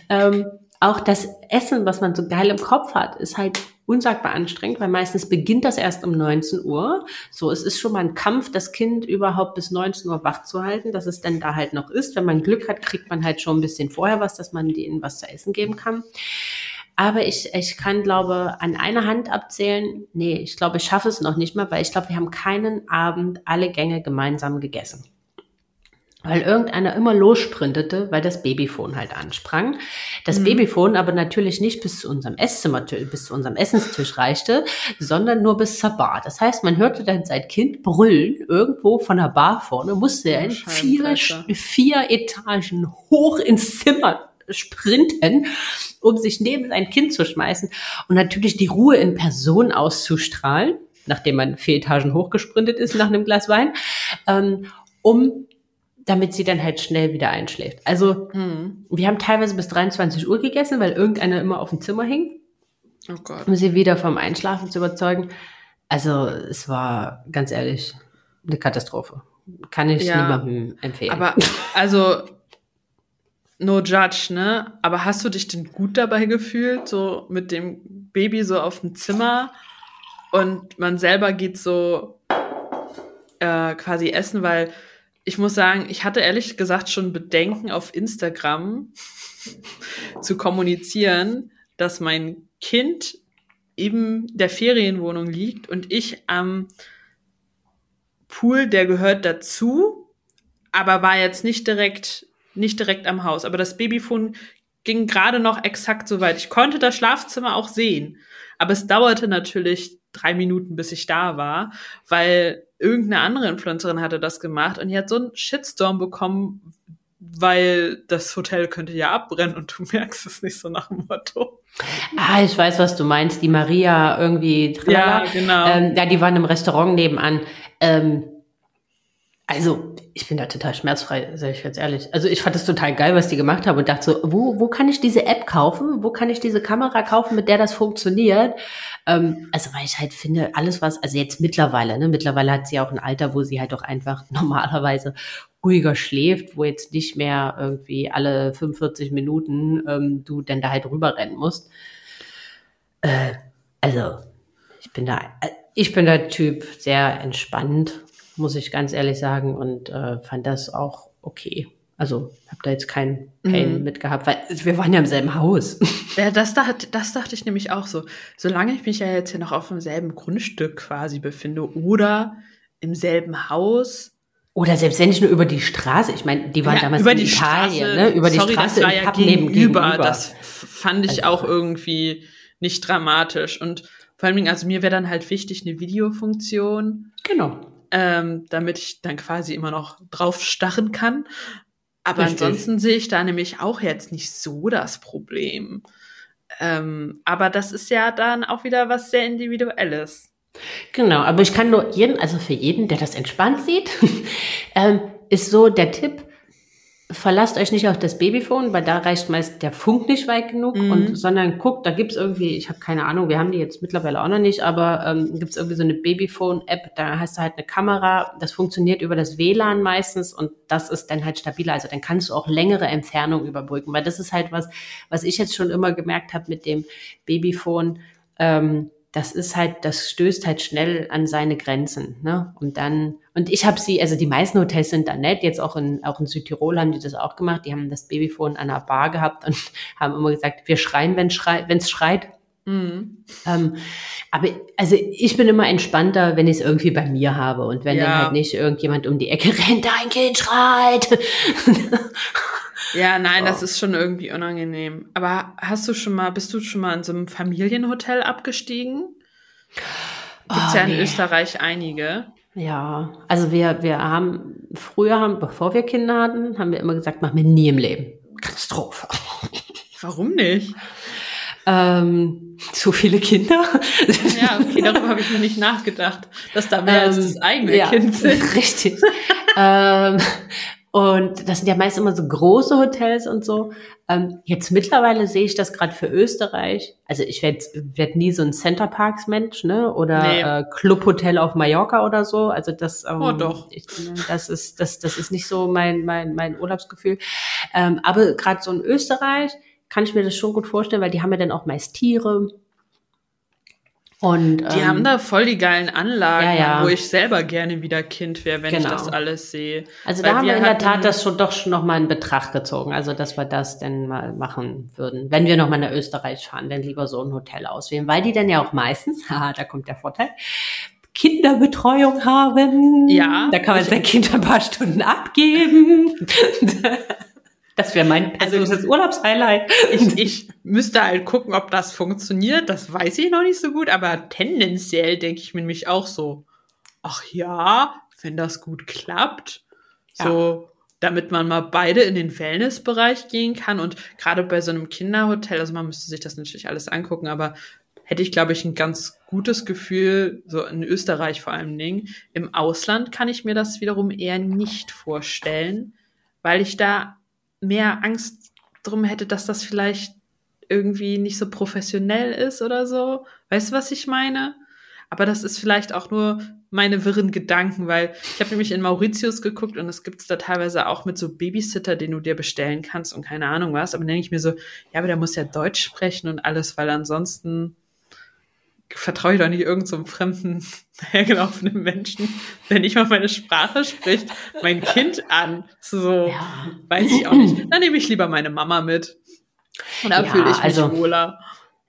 Ähm, auch das Essen, was man so geil im Kopf hat, ist halt unsagbar anstrengend, weil meistens beginnt das erst um 19 Uhr. So, es ist schon mal ein Kampf, das Kind überhaupt bis 19 Uhr wach zu halten, dass es dann da halt noch ist. Wenn man Glück hat, kriegt man halt schon ein bisschen vorher was, dass man denen was zu essen geben kann. Aber ich, ich kann, glaube, an einer Hand abzählen. Nee, ich glaube, ich schaffe es noch nicht mal, weil ich glaube, wir haben keinen Abend alle Gänge gemeinsam gegessen. weil irgendeiner immer lossprintete, weil das Babyphone halt ansprang. Das Mhm. Babyphone aber natürlich nicht bis zu unserem Esszimmer, bis zu unserem Essenstisch reichte, sondern nur bis zur Bar. Das heißt, man hörte dann sein Kind brüllen irgendwo von der Bar vorne, musste er in vier, vier Etagen hoch ins Zimmer sprinten, um sich neben sein Kind zu schmeißen und natürlich die Ruhe in Person auszustrahlen, nachdem man vier Etagen hochgesprintet ist nach einem Glas Wein, ähm, um damit sie dann halt schnell wieder einschläft. Also Mhm. wir haben teilweise bis 23 Uhr gegessen, weil irgendeiner immer auf dem Zimmer hing, Oh um sie wieder vom Einschlafen zu überzeugen. Also es war ganz ehrlich eine Katastrophe. Kann ich Ja. niemandem empfehlen. Aber, also, no judge, ne? Aber hast du dich denn gut dabei gefühlt, so mit dem Baby so auf dem Zimmer und man selber geht so äh, quasi essen, weil ich muss sagen, ich hatte ehrlich gesagt schon Bedenken auf Instagram zu kommunizieren, dass mein Kind in der Ferienwohnung liegt und ich am Pool, der gehört dazu, aber war jetzt nicht direkt, nicht direkt am Haus. Aber das Babyphone ging gerade noch exakt so weit. Ich konnte das Schlafzimmer auch sehen. Aber es dauerte natürlich drei Minuten, bis ich da war, weil irgendeine andere Influencerin hatte das gemacht und die hat so einen Shitstorm bekommen, weil das Hotel könnte ja abbrennen und du merkst es nicht so nach dem Motto. ah, ich weiß, was du meinst. Die Maria irgendwie. tralala. Ja, genau. Ähm, ja, die waren im Restaurant nebenan. Ähm, also, ich bin da total schmerzfrei, sage ich ganz ehrlich. Also, ich fand das total geil, was die gemacht haben und dachte so, wo, wo kann ich diese App kaufen? Wo kann ich diese Kamera kaufen, mit der das funktioniert? Ähm, also, weil ich halt finde, alles was, also jetzt mittlerweile, ne, mittlerweile hat sie auch ein Alter, wo sie halt auch einfach normalerweise ruhiger schläft, wo jetzt nicht mehr irgendwie alle 45 Minuten ähm, du denn da halt rüberrennen musst. Äh, also, ich bin da, äh, ich bin der Typ sehr entspannt, muss ich ganz ehrlich sagen, und äh, fand das auch okay. Also, habe da jetzt keinen Pain Mhm. mit gehabt, weil wir waren ja im selben Haus. Ja, das, dacht, das dachte ich nämlich auch so. Solange ich mich ja jetzt hier noch auf demselben Grundstück quasi befinde oder im selben Haus. Oder selbst wenn ich nur über die Straße, ich meine, die waren Ja, damals über in die Italien, Straße, ne? über die sorry, Straße das war ja gegenüber. gegenüber. Das fand ich Also- auch irgendwie nicht dramatisch. Und vor allen Dingen, also mir wäre dann halt wichtig eine Videofunktion, genau. Ähm, damit ich dann quasi immer noch drauf starren kann. Aber Richtig. ansonsten sehe ich da nämlich auch jetzt nicht so das Problem. Ähm, aber das ist ja dann auch wieder was sehr Individuelles. Genau, aber ich kann nur jeden, also für jeden, der das entspannt sieht, ähm, ist so der Tipp, verlasst euch nicht auf das Babyphone, weil da reicht meist der Funk nicht weit genug, Mhm. und, sondern guckt, da gibt's irgendwie, ich habe keine Ahnung, wir haben die jetzt mittlerweile auch noch nicht, aber ähm, gibt's irgendwie so eine Babyphone-App, da hast du halt eine Kamera, das funktioniert über das WLAN meistens und das ist dann halt stabiler, also dann kannst du auch längere Entfernungen überbrücken, weil das ist halt was, was ich jetzt schon immer gemerkt habe mit dem Babyphone, ähm, das ist halt, das stößt halt schnell an seine Grenzen, ne? Und dann, und ich habe sie, also die meisten Hotels sind da nett, jetzt auch in, auch in Südtirol haben die das auch gemacht, die haben das Babyphone an einer Bar gehabt und haben immer gesagt, wir schreien, wenn schrei, es schreit. Mhm. Ähm, aber also ich bin immer entspannter, wenn ich es irgendwie bei mir habe und wenn Ja. dann halt nicht irgendjemand um die Ecke rennt, dein Kind schreit. Ja, nein, das ist schon irgendwie unangenehm. Aber hast du schon mal, bist du schon mal in so einem Familienhotel abgestiegen? Gibt's Oh, ja in nee. Österreich einige. Ja, also wir, wir haben, früher haben, bevor wir Kinder hatten, haben wir immer gesagt, machen wir nie im Leben. Katastrophe. Warum nicht? Ähm, zu viele Kinder. Ja, okay, darüber habe ich noch nicht nachgedacht, dass da mehr als das eigene Ähm, ja, Kind sind. Richtig. ähm, und das sind ja meist immer so große Hotels und so. Ähm, jetzt mittlerweile sehe ich das gerade für Österreich. Also ich werde werd nie so ein Center Parks Mensch, ne? Oder Nee. äh, Clubhotel auf Mallorca oder so. Also das, ähm, Oh, doch. Ich, das ist das, das ist nicht so mein mein mein Urlaubsgefühl. Ähm, aber gerade so in Österreich kann ich mir das schon gut vorstellen, weil die haben ja dann auch meist Tiere. Und Die ähm, haben da voll die geilen Anlagen, Ja, ja. wo ich selber gerne wieder Kind wäre, wenn ich Genau. das alles sehe. Also Weil da haben wir in der Tat das schon doch schon noch mal in Betracht gezogen, also dass wir das denn mal machen würden. Wenn wir noch mal nach Österreich fahren, dann lieber so ein Hotel auswählen, weil die dann ja auch meistens, haha, da kommt der Vorteil, Kinderbetreuung haben. Ja. Da kann man sein Kind ein paar Stunden abgeben. Das wäre mein persönliches also, Urlaubshighlight. Ich, ich müsste halt gucken, ob das funktioniert. Das weiß ich noch nicht so gut, aber tendenziell denke ich mir nämlich auch so, ach ja, wenn das gut klappt, ja. so damit man mal beide in den Wellnessbereich gehen kann und gerade bei so einem Kinderhotel, also man müsste sich das natürlich alles angucken, aber hätte ich, glaube ich, ein ganz gutes Gefühl, so in Österreich vor allen Dingen. Im Ausland kann ich mir das wiederum eher nicht vorstellen, weil ich da mehr Angst drum hätte, dass das vielleicht irgendwie nicht so professionell ist oder so. Weißt du, was ich meine? Aber das ist vielleicht auch nur meine wirren Gedanken, weil ich habe nämlich in Mauritius geguckt und es gibt es da teilweise auch mit so Babysitter, den du dir bestellen kannst und keine Ahnung was. Aber dann denke ich mir so, ja, aber der muss ja Deutsch sprechen und alles, weil ansonsten vertraue ich doch nicht irgendeinem so fremden, hergelaufenen Menschen, der nicht mal meine Sprache spricht, mein Kind an. So, ja. weiß ich auch nicht. Dann nehme ich lieber meine Mama mit. Und da ja, fühle ich mich also, wohler.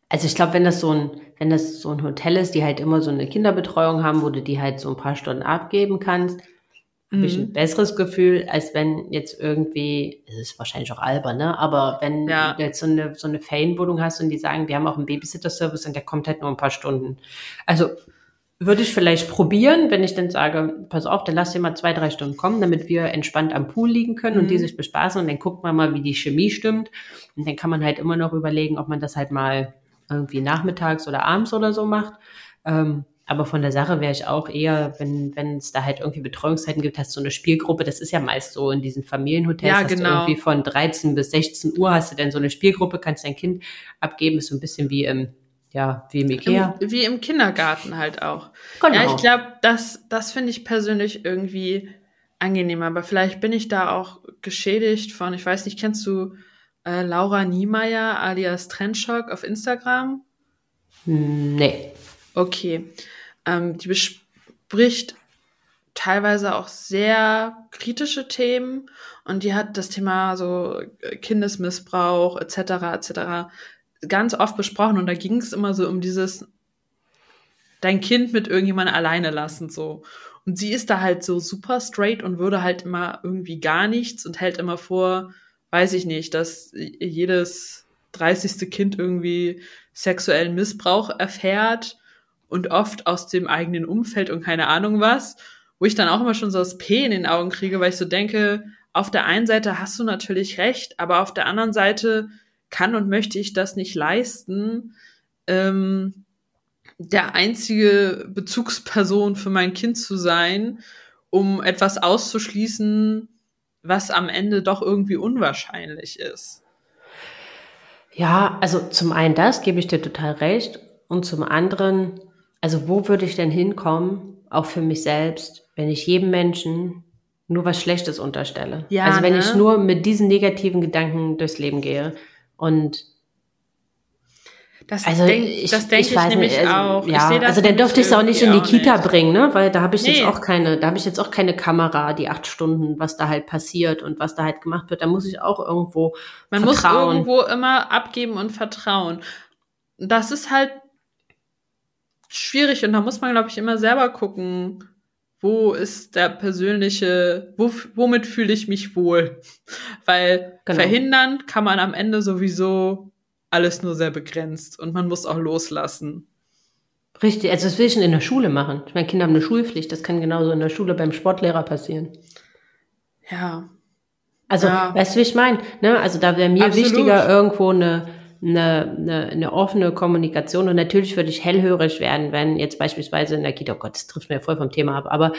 Also ich glaube, wenn das so ein, wenn das so ein Hotel ist, die halt immer so eine Kinderbetreuung haben, wo du die halt so ein paar Stunden abgeben kannst, habe ich ein mhm. besseres Gefühl, als wenn jetzt irgendwie, es ist wahrscheinlich auch albern, ne? Aber wenn ja. du jetzt so eine, so eine Ferienwohnung hast und die sagen, wir haben auch einen Babysitter-Service und der kommt halt nur ein paar Stunden. Also würde ich vielleicht probieren, wenn ich dann sage, pass auf, dann lass dir mal zwei, drei Stunden kommen, damit wir entspannt am Pool liegen können mhm. und die mhm. sich bespaßen und dann guckt man mal, wie die Chemie stimmt. Und dann kann man halt immer noch überlegen, ob man das halt mal irgendwie nachmittags oder abends oder so macht. Ähm, aber von der Sache wäre ich auch eher, wenn wenn es da halt irgendwie Betreuungszeiten gibt, hast du so eine Spielgruppe. Das ist ja meist so in diesen Familienhotels. Ja, genau. Irgendwie von 13 bis 16 Uhr hast du dann so eine Spielgruppe, kannst dein Kind abgeben. Ist so ein bisschen wie im, ja, wie im Ikea. Im, wie im Kindergarten halt auch. Genau. Ja, ich glaube, das, das finde ich persönlich irgendwie angenehmer. Aber vielleicht bin ich da auch geschädigt von, ich weiß nicht, kennst du äh, Laura Niemeyer alias Trendschock auf Instagram? Nee. Okay. Ähm, die bespricht teilweise auch sehr kritische Themen und die hat das Thema so äh, Kindesmissbrauch etc. etc. ganz oft besprochen und da ging es immer so um dieses dein Kind mit irgendjemandem alleine lassen so und sie ist da halt so super straight und würde halt immer irgendwie gar nichts und hält immer vor, weiß ich nicht, dass jedes 30. Kind irgendwie sexuellen Missbrauch erfährt und oft aus dem eigenen Umfeld und keine Ahnung was, wo ich dann auch immer schon so das P in den Augen kriege, weil ich so denke, auf der einen Seite hast du natürlich recht, aber auf der anderen Seite kann und möchte ich das nicht leisten, ähm, der einzige Bezugsperson für mein Kind zu sein, um etwas auszuschließen, was am Ende doch irgendwie unwahrscheinlich ist. Ja, also zum einen das gebe ich dir total recht und zum anderen also wo würde ich denn hinkommen, auch für mich selbst, wenn ich jedem Menschen nur was Schlechtes unterstelle? Ja, also wenn ne? ich nur mit diesen negativen Gedanken durchs Leben gehe und das also denk, ich, das denke ich, ich nämlich nicht, also, auch. Ja, also dann dürfte ich es auch nicht in die Kita nicht. bringen, ne? Weil da habe ich nee. jetzt auch keine, da habe ich jetzt auch keine Kamera, die acht Stunden, was da halt passiert und was da halt gemacht wird. Da muss ich auch irgendwo Man vertrauen. muss irgendwo immer abgeben und vertrauen. Das ist halt schwierig und da muss man, glaube ich, immer selber gucken, wo ist der persönliche, wo, womit fühle ich mich wohl? Weil genau. verhindern kann man am Ende sowieso alles nur sehr begrenzt und man muss auch loslassen. Richtig, also das will ich schon in der Schule machen. Meine Kinder haben eine Schulpflicht, das kann genauso in der Schule beim Sportlehrer passieren. Ja. Also, ja. weißt du, wie ich meine? Ne? Also da wäre mir Absolut. wichtiger, irgendwo eine eine, eine, eine offene Kommunikation. Und natürlich würde ich hellhörig werden, wenn jetzt beispielsweise in der Kita, oh Gott, das trifft mir voll vom Thema ab, aber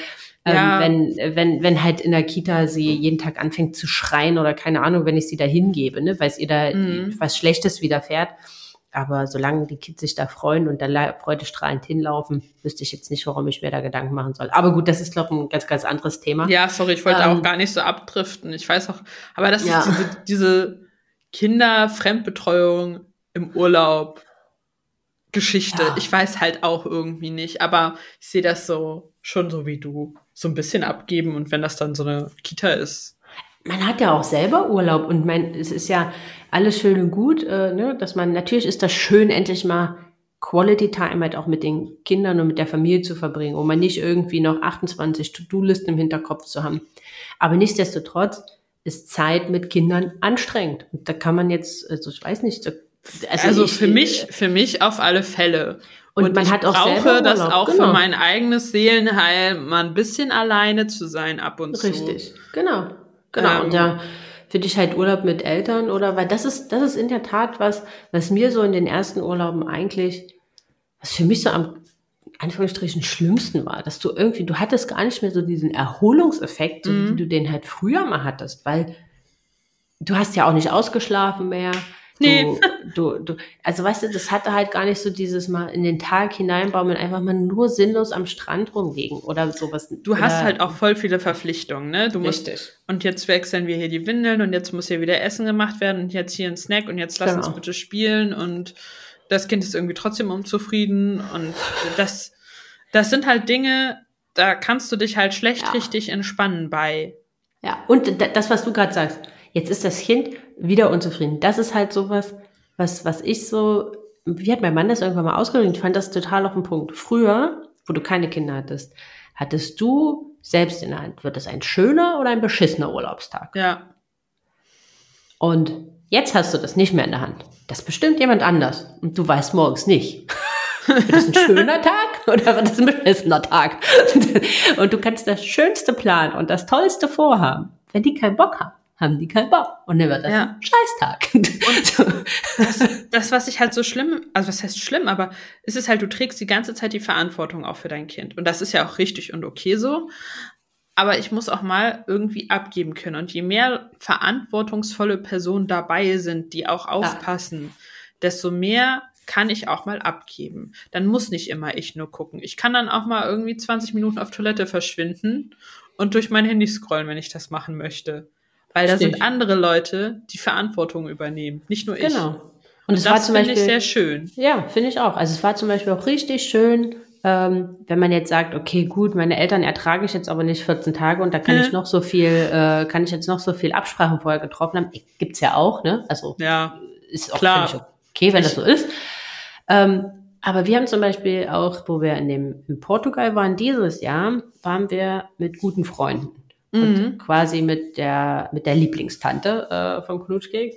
ähm, ja. wenn, wenn, wenn halt in der Kita sie jeden Tag anfängt zu schreien oder keine Ahnung, wenn ich sie da hingebe, ne, weil es ihr da mhm. was Schlechtes widerfährt. Aber solange die Kids sich da freuen und da freudestrahlend hinlaufen, wüsste ich jetzt nicht, warum ich mir da Gedanken machen soll. Aber gut, das ist, glaube ich, ein ganz, ganz anderes Thema. Ja, sorry, ich wollte ähm, auch gar nicht so abdriften. Ich weiß auch, aber das ja. ist diese, diese Kinderfremdbetreuung im Urlaub Geschichte. Ja. Ich weiß halt auch irgendwie nicht, aber ich sehe das so schon so wie du. So ein bisschen abgeben und wenn das dann so eine Kita ist. Man hat ja auch selber Urlaub und mein, es ist ja alles schön und gut, äh, ne, dass man, natürlich ist das schön, endlich mal Quality Time halt auch mit den Kindern und mit der Familie zu verbringen, um mal nicht irgendwie noch 28 To-Do-Listen im Hinterkopf zu haben. Aber nichtsdestotrotz ist Zeit mit Kindern anstrengend. Und da kann man jetzt, also ich weiß nicht, also, also ich, für mich, für mich auf alle Fälle. Und, und man ich hat auch brauche das auch genau. für mein eigenes Seelenheil, mal ein bisschen alleine zu sein ab und Richtig. zu. Richtig, genau. Genau. Ähm, und ja, für dich halt Urlaub mit Eltern oder, weil das ist, das ist in der Tat was, was mir so in den ersten Urlauben eigentlich was für mich so am Anführungsstrichen schlimmsten war, dass du irgendwie, du hattest gar nicht mehr so diesen Erholungseffekt, so mhm. wie du den halt früher mal hattest, weil du hast ja auch nicht ausgeschlafen mehr. Du, nee. du, du, also weißt du, das hatte halt gar nicht so dieses mal in den Tag hineinbauen einfach mal nur sinnlos am Strand rumliegen oder sowas. Du hast halt auch voll viele Verpflichtungen, ne? Du musst, Richtig. und jetzt wechseln wir hier die Windeln und jetzt muss hier wieder Essen gemacht werden und jetzt hier ein Snack und jetzt lass genau. uns bitte spielen und das Kind ist irgendwie trotzdem unzufrieden und das, das sind halt Dinge, da kannst du dich halt schlecht ja. richtig entspannen bei. Ja, und das, was du gerade sagst, jetzt ist das Kind wieder unzufrieden. Das ist halt sowas, was, was ich so, wie hat mein Mann das irgendwann mal ausgedrückt? Ich fand das total auf den Punkt. Früher, wo du keine Kinder hattest, hattest du selbst in der Hand, wird das ein schöner oder ein beschissener Urlaubstag? Ja. Und Jetzt hast du das nicht mehr in der Hand. Das bestimmt jemand anders. Und du weißt morgens nicht. wird das ein schöner Tag oder wird das ein beschissener Tag? und du kannst das Schönste planen und das Tollste vorhaben. Wenn die keinen Bock haben, haben die keinen Bock. Und dann wird das ja. ein Scheißtag. Das, das, was ich halt so schlimm, also was heißt schlimm, aber es ist halt, du trägst die ganze Zeit die Verantwortung auch für dein Kind. Und das ist ja auch richtig und okay so aber ich muss auch mal irgendwie abgeben können. Und je mehr verantwortungsvolle Personen dabei sind, die auch aufpassen, ja. desto mehr kann ich auch mal abgeben. Dann muss nicht immer ich nur gucken. Ich kann dann auch mal irgendwie 20 Minuten auf Toilette verschwinden und durch mein Handy scrollen, wenn ich das machen möchte. Weil da sind andere Leute, die Verantwortung übernehmen, nicht nur ich. Genau. Und, und das finde ich sehr schön. Ja, finde ich auch. Also es war zum Beispiel auch richtig schön, ähm, wenn man jetzt sagt, okay, gut, meine Eltern ertrage ich jetzt aber nicht 14 Tage und da kann mhm. ich noch so viel, äh, kann ich jetzt noch so viel Absprachen vorher getroffen haben. Gibt's ja auch, ne? Also ja, ist auch klar. okay, wenn ich, das so ist. Ähm, aber wir haben zum Beispiel auch, wo wir in dem in Portugal waren dieses Jahr, waren wir mit guten Freunden mhm. und quasi mit der mit der Lieblingstante äh, vom Knutschkeks.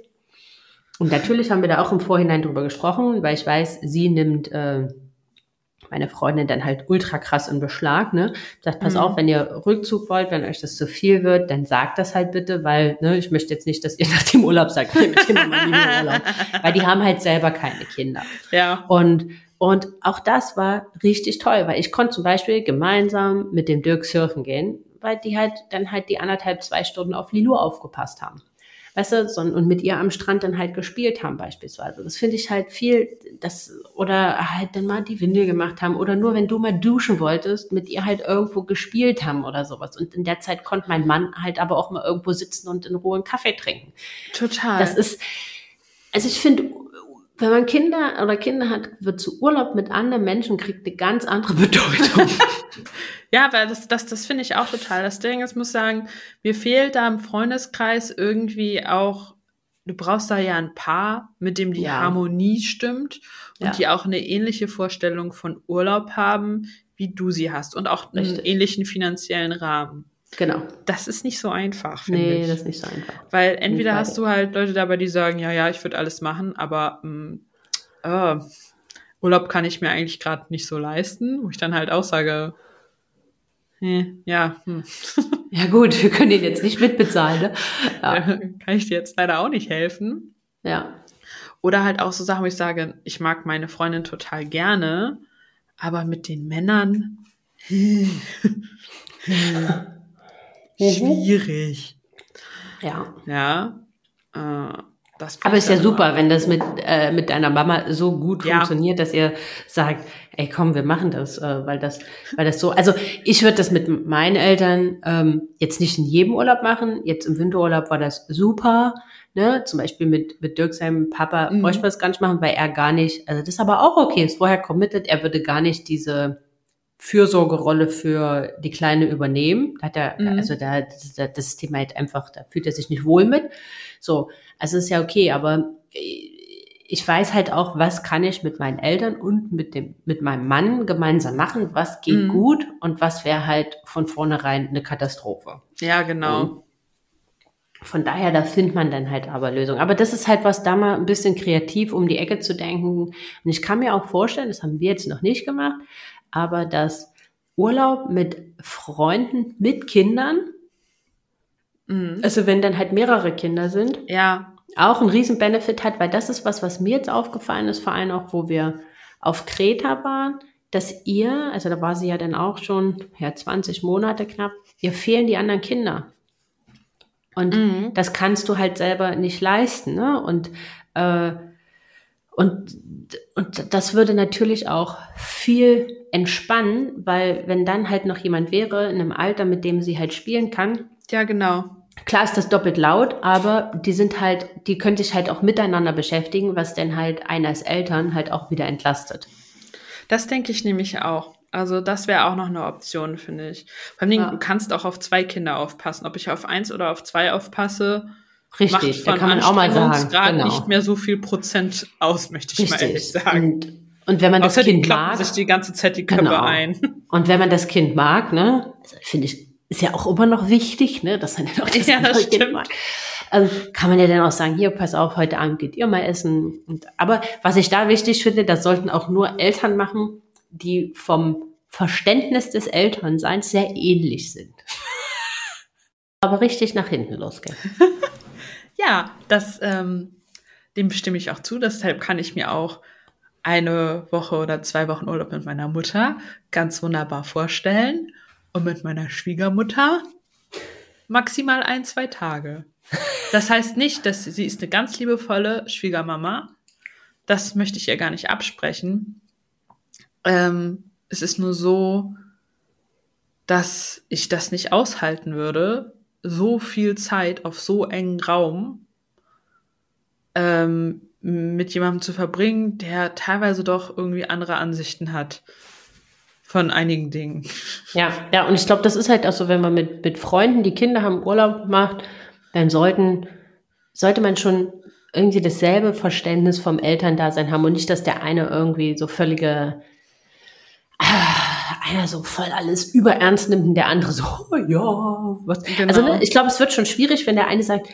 Und natürlich haben wir da auch im Vorhinein drüber gesprochen, weil ich weiß, sie nimmt äh, meine Freundin dann halt ultra krass in Beschlag, ne? Sagt, pass mhm. auf, wenn ihr Rückzug wollt, wenn euch das zu viel wird, dann sagt das halt bitte, weil, ne, ich möchte jetzt nicht, dass ihr nach dem Urlaub sagt, nee, mit dem Urlaub. Weil die haben halt selber keine Kinder. Ja. Und, und auch das war richtig toll, weil ich konnte zum Beispiel gemeinsam mit dem Dirk surfen gehen, weil die halt dann halt die anderthalb, zwei Stunden auf Lilo aufgepasst haben weißt du, so, und mit ihr am Strand dann halt gespielt haben beispielsweise. Das finde ich halt viel, das, oder halt dann mal die Windel gemacht haben, oder nur wenn du mal duschen wolltest, mit ihr halt irgendwo gespielt haben oder sowas. Und in der Zeit konnte mein Mann halt aber auch mal irgendwo sitzen und in Ruhe einen Kaffee trinken. Total. Das ist, also ich finde, wenn man Kinder oder Kinder hat, wird zu Urlaub mit anderen Menschen, kriegt eine ganz andere Bedeutung. Ja, weil das, das, das finde ich auch total. Das Ding ist, muss sagen, mir fehlt da im Freundeskreis irgendwie auch, du brauchst da ja ein Paar, mit dem die ja. Harmonie stimmt und ja. die auch eine ähnliche Vorstellung von Urlaub haben, wie du sie hast und auch einen Richtig. ähnlichen finanziellen Rahmen. Genau. Das ist nicht so einfach, nee, ich. das ist nicht so einfach. Weil entweder hast du halt Leute dabei, die sagen, ja, ja, ich würde alles machen, aber mh, mm, oh, Urlaub kann ich mir eigentlich gerade nicht so leisten, wo ich dann halt auch sage, ja. Hm. Ja gut, wir können den jetzt nicht mitbezahlen. Ne? Ja. Kann ich dir jetzt leider auch nicht helfen. Ja. Oder halt auch so Sachen, wo ich sage, ich mag meine Freundin total gerne, aber mit den Männern hm. schwierig. Ja. Ja. Äh, das aber ist ja super, wenn das mit, äh, mit deiner Mama so gut ja. funktioniert, dass ihr sagt, ey komm, wir machen das, äh, weil das, weil das so, also ich würde das mit meinen Eltern ähm, jetzt nicht in jedem Urlaub machen. Jetzt im Winterurlaub war das super. Ne? Zum Beispiel mit, mit Dirk, seinem Papa, mhm. bräuchte man das gar nicht machen, weil er gar nicht, also das ist aber auch okay, ist vorher committed, er würde gar nicht diese Fürsorgerolle für die Kleine übernehmen. Da hat er, mhm. also da, das, das Thema halt einfach, da fühlt er sich nicht wohl mit. So, also ist ja okay, aber ich weiß halt auch, was kann ich mit meinen Eltern und mit dem, mit meinem Mann gemeinsam machen, was geht Mhm. gut und was wäre halt von vornherein eine Katastrophe. Ja, genau. Und von daher, da findet man dann halt aber Lösungen. Aber das ist halt was, da mal ein bisschen kreativ um die Ecke zu denken. Und ich kann mir auch vorstellen, das haben wir jetzt noch nicht gemacht, aber dass Urlaub mit Freunden, mit Kindern, Mhm. also wenn dann halt mehrere Kinder sind, Ja, auch einen riesen Benefit hat, weil das ist was, was mir jetzt aufgefallen ist, vor allem auch, wo wir auf Kreta waren, dass ihr, also da war sie ja dann auch schon, ja, 20 Monate knapp, ihr fehlen die anderen Kinder. Und Mhm. das kannst du halt selber nicht leisten, ne? Und, äh, und, und das würde natürlich auch viel entspannen, weil wenn dann halt noch jemand wäre in einem Alter, mit dem sie halt spielen kann, ja, genau. Klar ist das doppelt laut, aber die sind halt, die können sich halt auch miteinander beschäftigen, was denn halt einer als Eltern halt auch wieder entlastet. Das denke ich nämlich auch. Also das wäre auch noch eine Option, finde ich. Vor allem, Ja. du kannst auch auf zwei Kinder aufpassen. Ob ich auf eins oder auf zwei aufpasse, Richtig, da kann man auch mal sagen. Genau. nicht mehr so viel Prozent aus, möchte ich mal ehrlich Richtig. sagen. Und, und wenn man das Außer die Kind mag, sich die ganze Zeit die Köpfe Genau. ein. und wenn man das Kind mag, ne, finde ich, ist ja auch immer noch wichtig, ne, dass man dann auch das Ja, das Kind stimmt. mag. Also kann man ja dann auch sagen, hier, pass auf, heute Abend geht ihr mal essen. Und, aber was ich da wichtig finde, das sollten auch nur Eltern machen, die vom Verständnis des Elternseins sehr ähnlich sind. aber richtig nach hinten losgehen. Ja, das, ähm, dem stimme ich auch zu. Deshalb kann ich mir auch eine Woche oder zwei Wochen Urlaub mit meiner Mutter ganz wunderbar vorstellen. Und mit meiner Schwiegermutter maximal ein, zwei Tage. Das heißt nicht, dass sie, sie ist eine ganz liebevolle Schwiegermama. Das möchte ich ihr gar nicht absprechen. Ähm, es ist nur so, dass ich das nicht aushalten würde, so viel Zeit auf so engen Raum ähm, mit jemandem zu verbringen, der teilweise doch irgendwie andere Ansichten hat von einigen Dingen. Ja, ja, und ich glaube, das ist halt auch so, wenn man mit, mit Freunden, die Kinder haben, Urlaub macht, dann sollten, sollte man schon irgendwie dasselbe Verständnis vom Elterndasein haben und nicht, dass der eine irgendwie so völlige, ah, einer so voll alles überernst nimmt und der andere so, oh, ja, was. Genau. Also ne, ich glaube, es wird schon schwierig, wenn der eine sagt,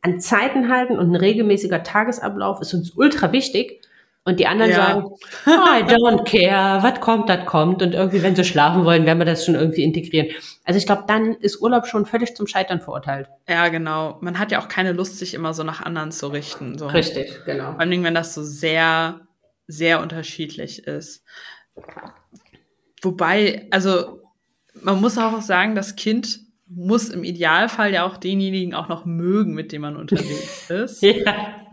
an Zeiten halten und ein regelmäßiger Tagesablauf ist uns ultra wichtig. Und die anderen Ja. sagen, I don't care, was kommt, das kommt. Und irgendwie, wenn sie schlafen wollen, werden wir das schon irgendwie integrieren. Also ich glaube, dann ist Urlaub schon völlig zum Scheitern verurteilt. Ja, genau. Man hat ja auch keine Lust, sich immer so nach anderen zu richten. So. Richtig, genau. Vor allem, wenn das so sehr, sehr unterschiedlich ist. Wobei, also man muss auch sagen, das Kind muss im Idealfall ja auch denjenigen auch noch mögen, mit dem man unterwegs ist. Ja.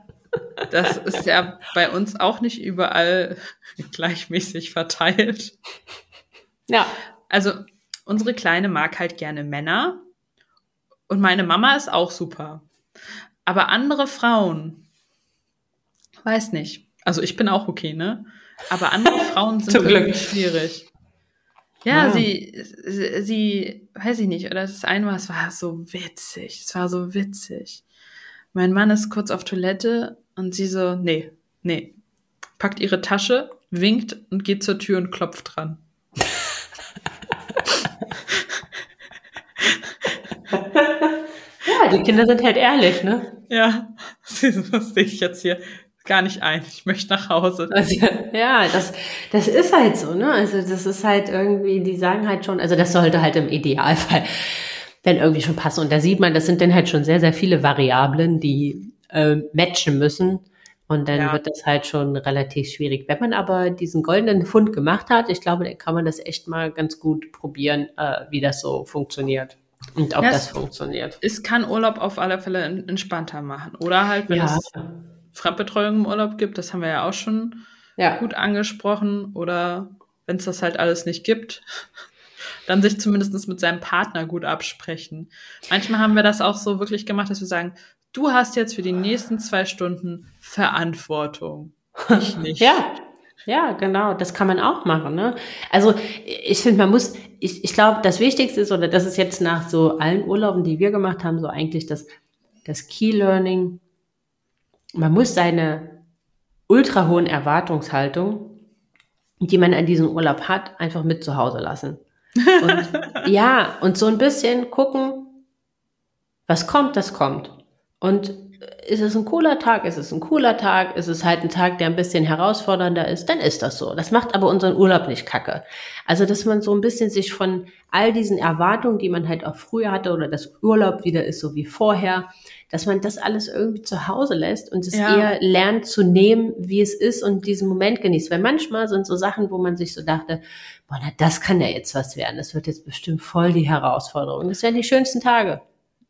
Das ist ja bei uns auch nicht überall gleichmäßig verteilt. ja. Also unsere Kleine mag halt gerne Männer und meine Mama ist auch super. Aber andere Frauen, weiß nicht. Also ich bin auch okay, ne? Aber andere Frauen sind Zum Glück. schwierig. Ja, Ja. sie, sie, weiß ich nicht, oder das eine Mal, es war so witzig, es war so witzig. Mein Mann ist kurz auf Toilette und sie so, nee, nee, packt ihre Tasche, winkt und geht zur Tür und klopft dran. ja, die Kinder sind halt ehrlich, ne? Ja, das sehe ich jetzt hier gar nicht ein. Ich möchte nach Hause. Also, ja, das, das ist halt so, ne? Also das ist halt irgendwie, die sagen halt schon, also das sollte halt im Idealfall dann irgendwie schon passen. Und da sieht man, das sind dann halt schon sehr, sehr viele Variablen, die äh, matchen müssen. Und dann Ja. wird das halt schon relativ schwierig. Wenn man aber diesen goldenen Fund gemacht hat, ich glaube, dann kann man das echt mal ganz gut probieren, äh, wie das so funktioniert. Und ob Ja, das funktioniert. Es kann Urlaub auf alle Fälle en- entspannter machen. Oder halt, wenn Ja, es Fremdbetreuung im Urlaub gibt, das haben wir ja auch schon ja. gut angesprochen. Oder wenn es das halt alles nicht gibt, dann sich zumindest mit seinem Partner gut absprechen. Manchmal haben wir das auch so wirklich gemacht, dass wir sagen, du hast jetzt für die nächsten zwei Stunden Verantwortung. Ich nicht. Ja, ja, genau, das kann man auch machen. Ne? Also ich finde, man muss, ich, ich glaube, das Wichtigste ist, oder das ist jetzt nach so allen Urlauben, die wir gemacht haben, so eigentlich das, das Key Learning. Man muss seine ultra hohen Erwartungshaltung, die man an diesem Urlaub hat, einfach mit zu Hause lassen. Und, ja, und so ein bisschen gucken, was kommt, das kommt. Und ist es ein cooler Tag, ist es ein cooler Tag, ist es halt ein Tag, der ein bisschen herausfordernder ist, dann ist das so. Das macht aber unseren Urlaub nicht kacke. Also, dass man so ein bisschen sich von all diesen Erwartungen, die man halt auch früher hatte oder das Urlaub wieder ist so wie vorher, dass man das alles irgendwie zu Hause lässt und es ja. eher lernt zu nehmen, wie es ist und diesen Moment genießt. Weil manchmal sind so Sachen, wo man sich so dachte, boah, na, das kann ja jetzt was werden. Das wird jetzt bestimmt voll die Herausforderung. Das wären die schönsten Tage.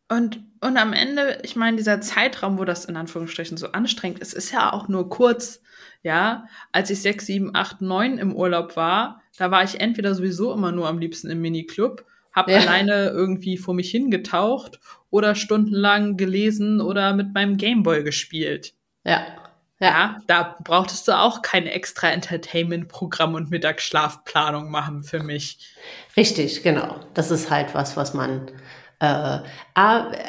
Und, und am Ende, ich meine, dieser Zeitraum, wo das in Anführungsstrichen so anstrengend ist, ist ja auch nur kurz. Ja, als ich sechs, sieben, acht, neun im Urlaub war, da war ich entweder sowieso immer nur am liebsten im Miniclub, habe ja. alleine irgendwie vor mich hingetaucht oder stundenlang gelesen oder mit meinem Gameboy gespielt. Ja. Ja, ja da brauchtest du auch kein extra Entertainment-Programm und Mittagsschlafplanung machen für mich. Richtig, genau. Das ist halt was, was man äh,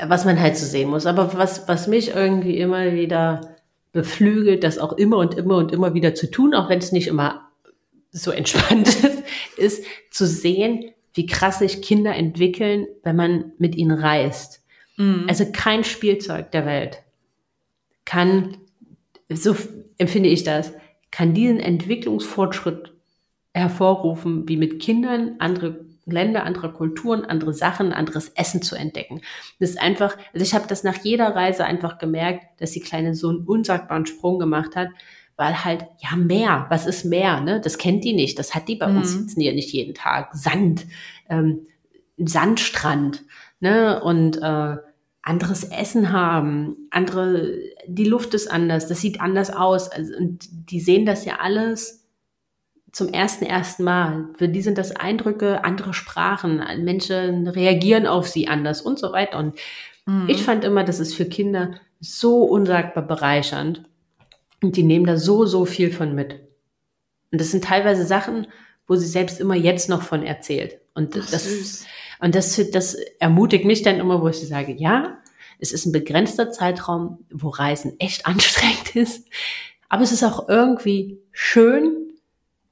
was man halt so sehen muss. Aber was, was mich irgendwie immer wieder beflügelt, das auch immer und immer und immer wieder zu tun, auch wenn es nicht immer so entspannt ist, ist zu sehen, wie krass sich Kinder entwickeln, wenn man mit ihnen reist. Mhm. Also kein Spielzeug der Welt kann, so empfinde ich das, kann diesen Entwicklungsfortschritt hervorrufen, wie mit Kindern andere Länder, andere Kulturen, andere Sachen, anderes Essen zu entdecken. Das ist einfach, also ich habe das nach jeder Reise einfach gemerkt, dass die kleine so einen unsagbaren Sprung gemacht hat, weil halt, ja, Meer, was ist Meer, ne? Das kennt die nicht, das hat die bei mhm. uns jetzt nicht jeden Tag. Sand, ähm, Sandstrand, ne? Und äh, anderes Essen haben, andere, die Luft ist anders, das sieht anders aus. Also, und die sehen das ja alles zum ersten, ersten Mal. Für die sind das Eindrücke, andere Sprachen, Menschen reagieren auf sie anders und so weiter. Und mhm. ich fand immer, das ist für Kinder so unsagbar bereichernd. Und die nehmen da so, so viel von mit. Und das sind teilweise Sachen, wo sie selbst immer jetzt noch von erzählt. Und Ach, das, süß. Und das, das ermutigt mich dann immer, wo ich sage, ja, es ist ein begrenzter Zeitraum, wo Reisen echt anstrengend ist. Aber es ist auch irgendwie schön,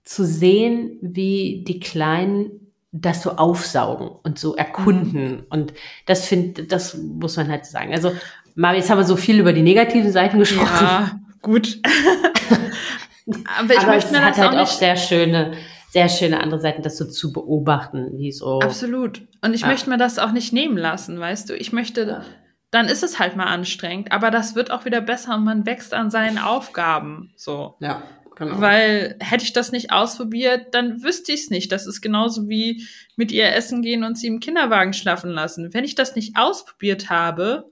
zu sehen, wie die Kleinen das so aufsaugen und so erkunden. Mhm. Und das finde, das muss man halt sagen. Also, mal, jetzt haben wir so viel über die negativen Seiten gesprochen. Ja, gut. Aber ich Aber möchte mir das hat halt auch, auch sehr schöne, sehr schöne andere Seiten, das so zu beobachten, wie so. Absolut. Und ich ja. möchte mir das auch nicht nehmen lassen, weißt du. Ich möchte, ja. dann ist es halt mal anstrengend, aber das wird auch wieder besser und man wächst an seinen Aufgaben. So. Ja. Genau. Weil hätte ich das nicht ausprobiert, dann wüsste ich es nicht. Das ist genauso wie mit ihr essen gehen und sie im Kinderwagen schlafen lassen. Wenn ich das nicht ausprobiert habe,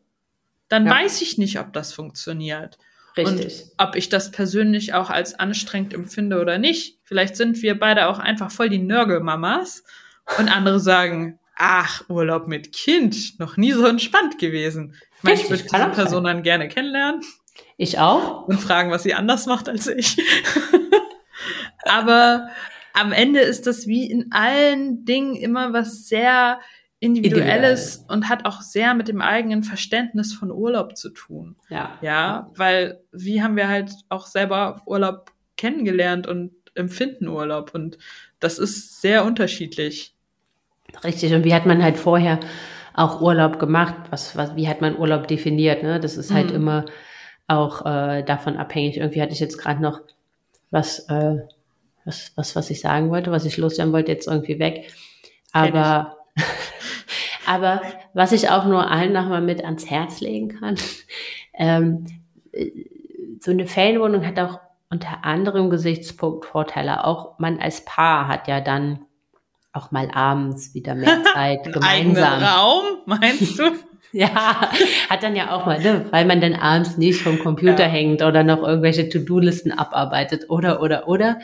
dann ja. weiß ich nicht, ob das funktioniert. Richtig. Und ob ich das persönlich auch als anstrengend empfinde oder nicht. Vielleicht sind wir beide auch einfach voll die Nörgelmamas und andere sagen, ach, Urlaub mit Kind, noch nie so entspannt gewesen. Ich meine, ich würde diese Person dann gerne kennenlernen. Ich auch. Und fragen, was sie anders macht als ich. Aber am Ende ist das wie in allen Dingen immer was sehr Individuelles Individuell. und hat auch sehr mit dem eigenen Verständnis von Urlaub zu tun. Ja. Ja, weil wie haben wir halt auch selber Urlaub kennengelernt und empfinden Urlaub und das ist sehr unterschiedlich. Richtig. Und wie hat man halt vorher auch Urlaub gemacht? Was, was, wie hat man Urlaub definiert? Ne? Das ist halt mhm. immer auch äh, davon abhängig. Irgendwie hatte ich jetzt gerade noch was, äh, was, was, was ich sagen wollte, was ich loswerden wollte, jetzt irgendwie weg. Aber, aber was ich auch nur allen nochmal mit ans Herz legen kann, ähm, so eine Ferienwohnung hat auch unter anderem Gesichtspunkt Vorteile. Auch man als Paar hat ja dann auch mal abends wieder mehr Zeit gemeinsam. Raum, meinst du? Ja, hat dann ja auch mal, ne? weil man dann abends nicht vom Computer ja. hängt oder noch irgendwelche To-Do-Listen abarbeitet oder, oder, oder.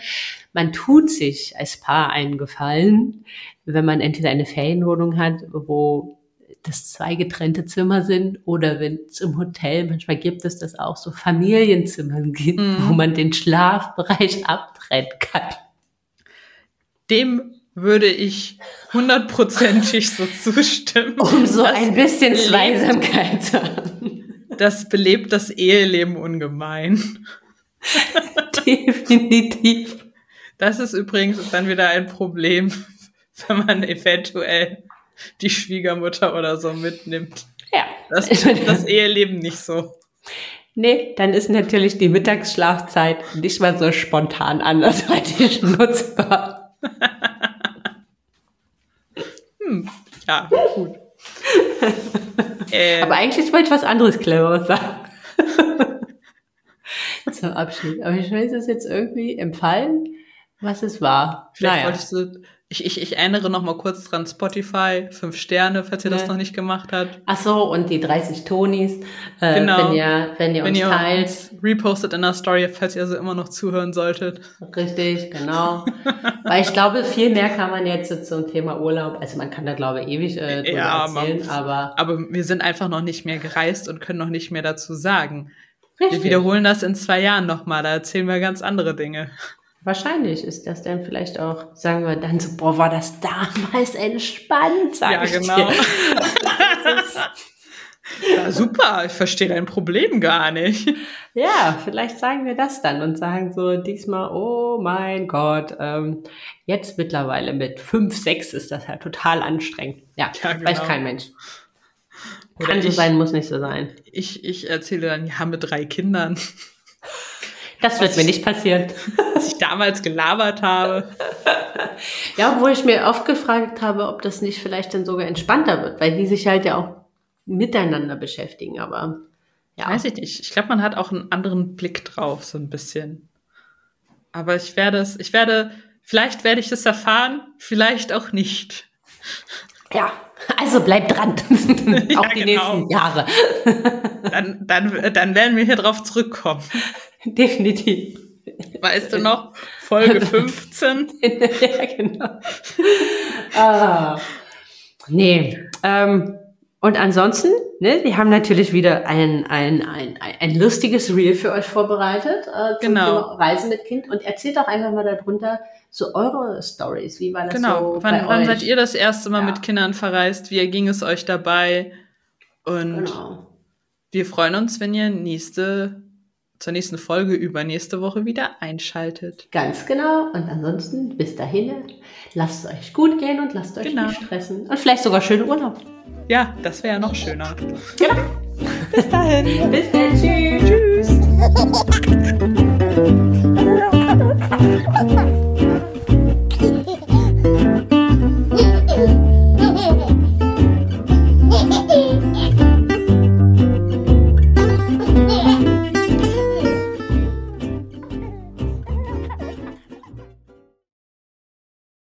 Man tut sich als Paar einen Gefallen, wenn man entweder eine Ferienwohnung hat, wo das zwei getrennte Zimmer sind oder wenn es im Hotel, manchmal gibt es das auch so Familienzimmer gibt, mhm. wo man den Schlafbereich abtrennen kann. Dem würde ich hundertprozentig so zustimmen. Um so ein bisschen Zweisamkeit zu haben. Das belebt das Eheleben ungemein. Definitiv. Das ist übrigens dann wieder ein Problem, wenn man eventuell die Schwiegermutter oder so mitnimmt. Ja. Das ist das Eheleben nicht so. Nee, dann ist natürlich die Mittagsschlafzeit nicht mal so spontan andersweitig nutzbar. hm, ja, gut. ähm, Aber eigentlich wollte ich was anderes Cleveres sagen. Zum Abschied. Aber ich weiß es jetzt irgendwie empfallen, was es war. Vielleicht naja. wolltest du, ich, ich, ich erinnere noch mal kurz dran, Spotify, fünf Sterne, falls ihr das Ja. noch nicht gemacht habt. Ach so, und die 30 Tonis, äh, Genau. wenn ihr, wenn ihr Wenn uns ihr teilt. uns repostet in der Story, falls ihr also immer noch zuhören solltet. Richtig, genau. Weil ich glaube, viel mehr kann man jetzt so zum Thema Urlaub, also man kann da glaube ich ewig äh, drüber Ja, erzählen, man- aber Aber wir sind einfach noch nicht mehr gereist und können noch nicht mehr dazu sagen. Wir richtig. wiederholen das in zwei Jahren nochmal, da erzählen wir ganz andere Dinge. Wahrscheinlich ist das dann vielleicht auch, sagen wir dann so, boah, war das damals entspannt, sag ja, ich genau. dir. ja, super, ich verstehe dein Problem gar nicht. Ja, vielleicht sagen wir das dann und sagen so diesmal, oh mein Gott, ähm, jetzt mittlerweile mit fünf, sechs ist das ja total anstrengend. Ja, Ja, weiß genau. kein Mensch. Oder Kann so ich- sein, muss nicht so sein. Ich, ich erzähle dann, ja, mit drei Kindern, Das wird mir ich- nicht passieren. was ich damals gelabert habe. Ja, obwohl ich mir oft gefragt habe, ob das nicht vielleicht dann sogar entspannter wird, weil die sich halt ja auch miteinander beschäftigen, aber ja. Weiß ich nicht. Ich glaube, man hat auch einen anderen Blick drauf, so ein bisschen. Aber ich werde es, ich werde, vielleicht werde ich es erfahren, vielleicht auch nicht. Ja, also bleib dran. Ja, auch die genau. nächsten Jahre. Dann, dann, dann werden wir hier drauf zurückkommen. Definitiv. Weißt du noch? Folge 15? ja, genau. ah. Nee, ähm, und ansonsten, ne, wir haben natürlich wieder ein, ein, ein, ein, lustiges Reel für euch vorbereitet äh, zum Genau. Thema Reisen mit Kind. Und erzählt doch einfach mal darunter so eure Stories. Wie war das Genau. so wann bei wann euch? seid ihr das erste Mal Ja. mit Kindern verreist? Wie ging es euch dabei? Und Genau. wir freuen uns, wenn ihr nächste, zur nächsten Folge übernächste Woche wieder einschaltet. Ganz genau. Und ansonsten, bis dahin, lasst es euch gut gehen und lasst euch Genau. nicht stressen. Und vielleicht sogar schönen Urlaub. Ja, das wäre ja noch schöner. Bis dahin. Bis dann. Tschüss. Tschüss.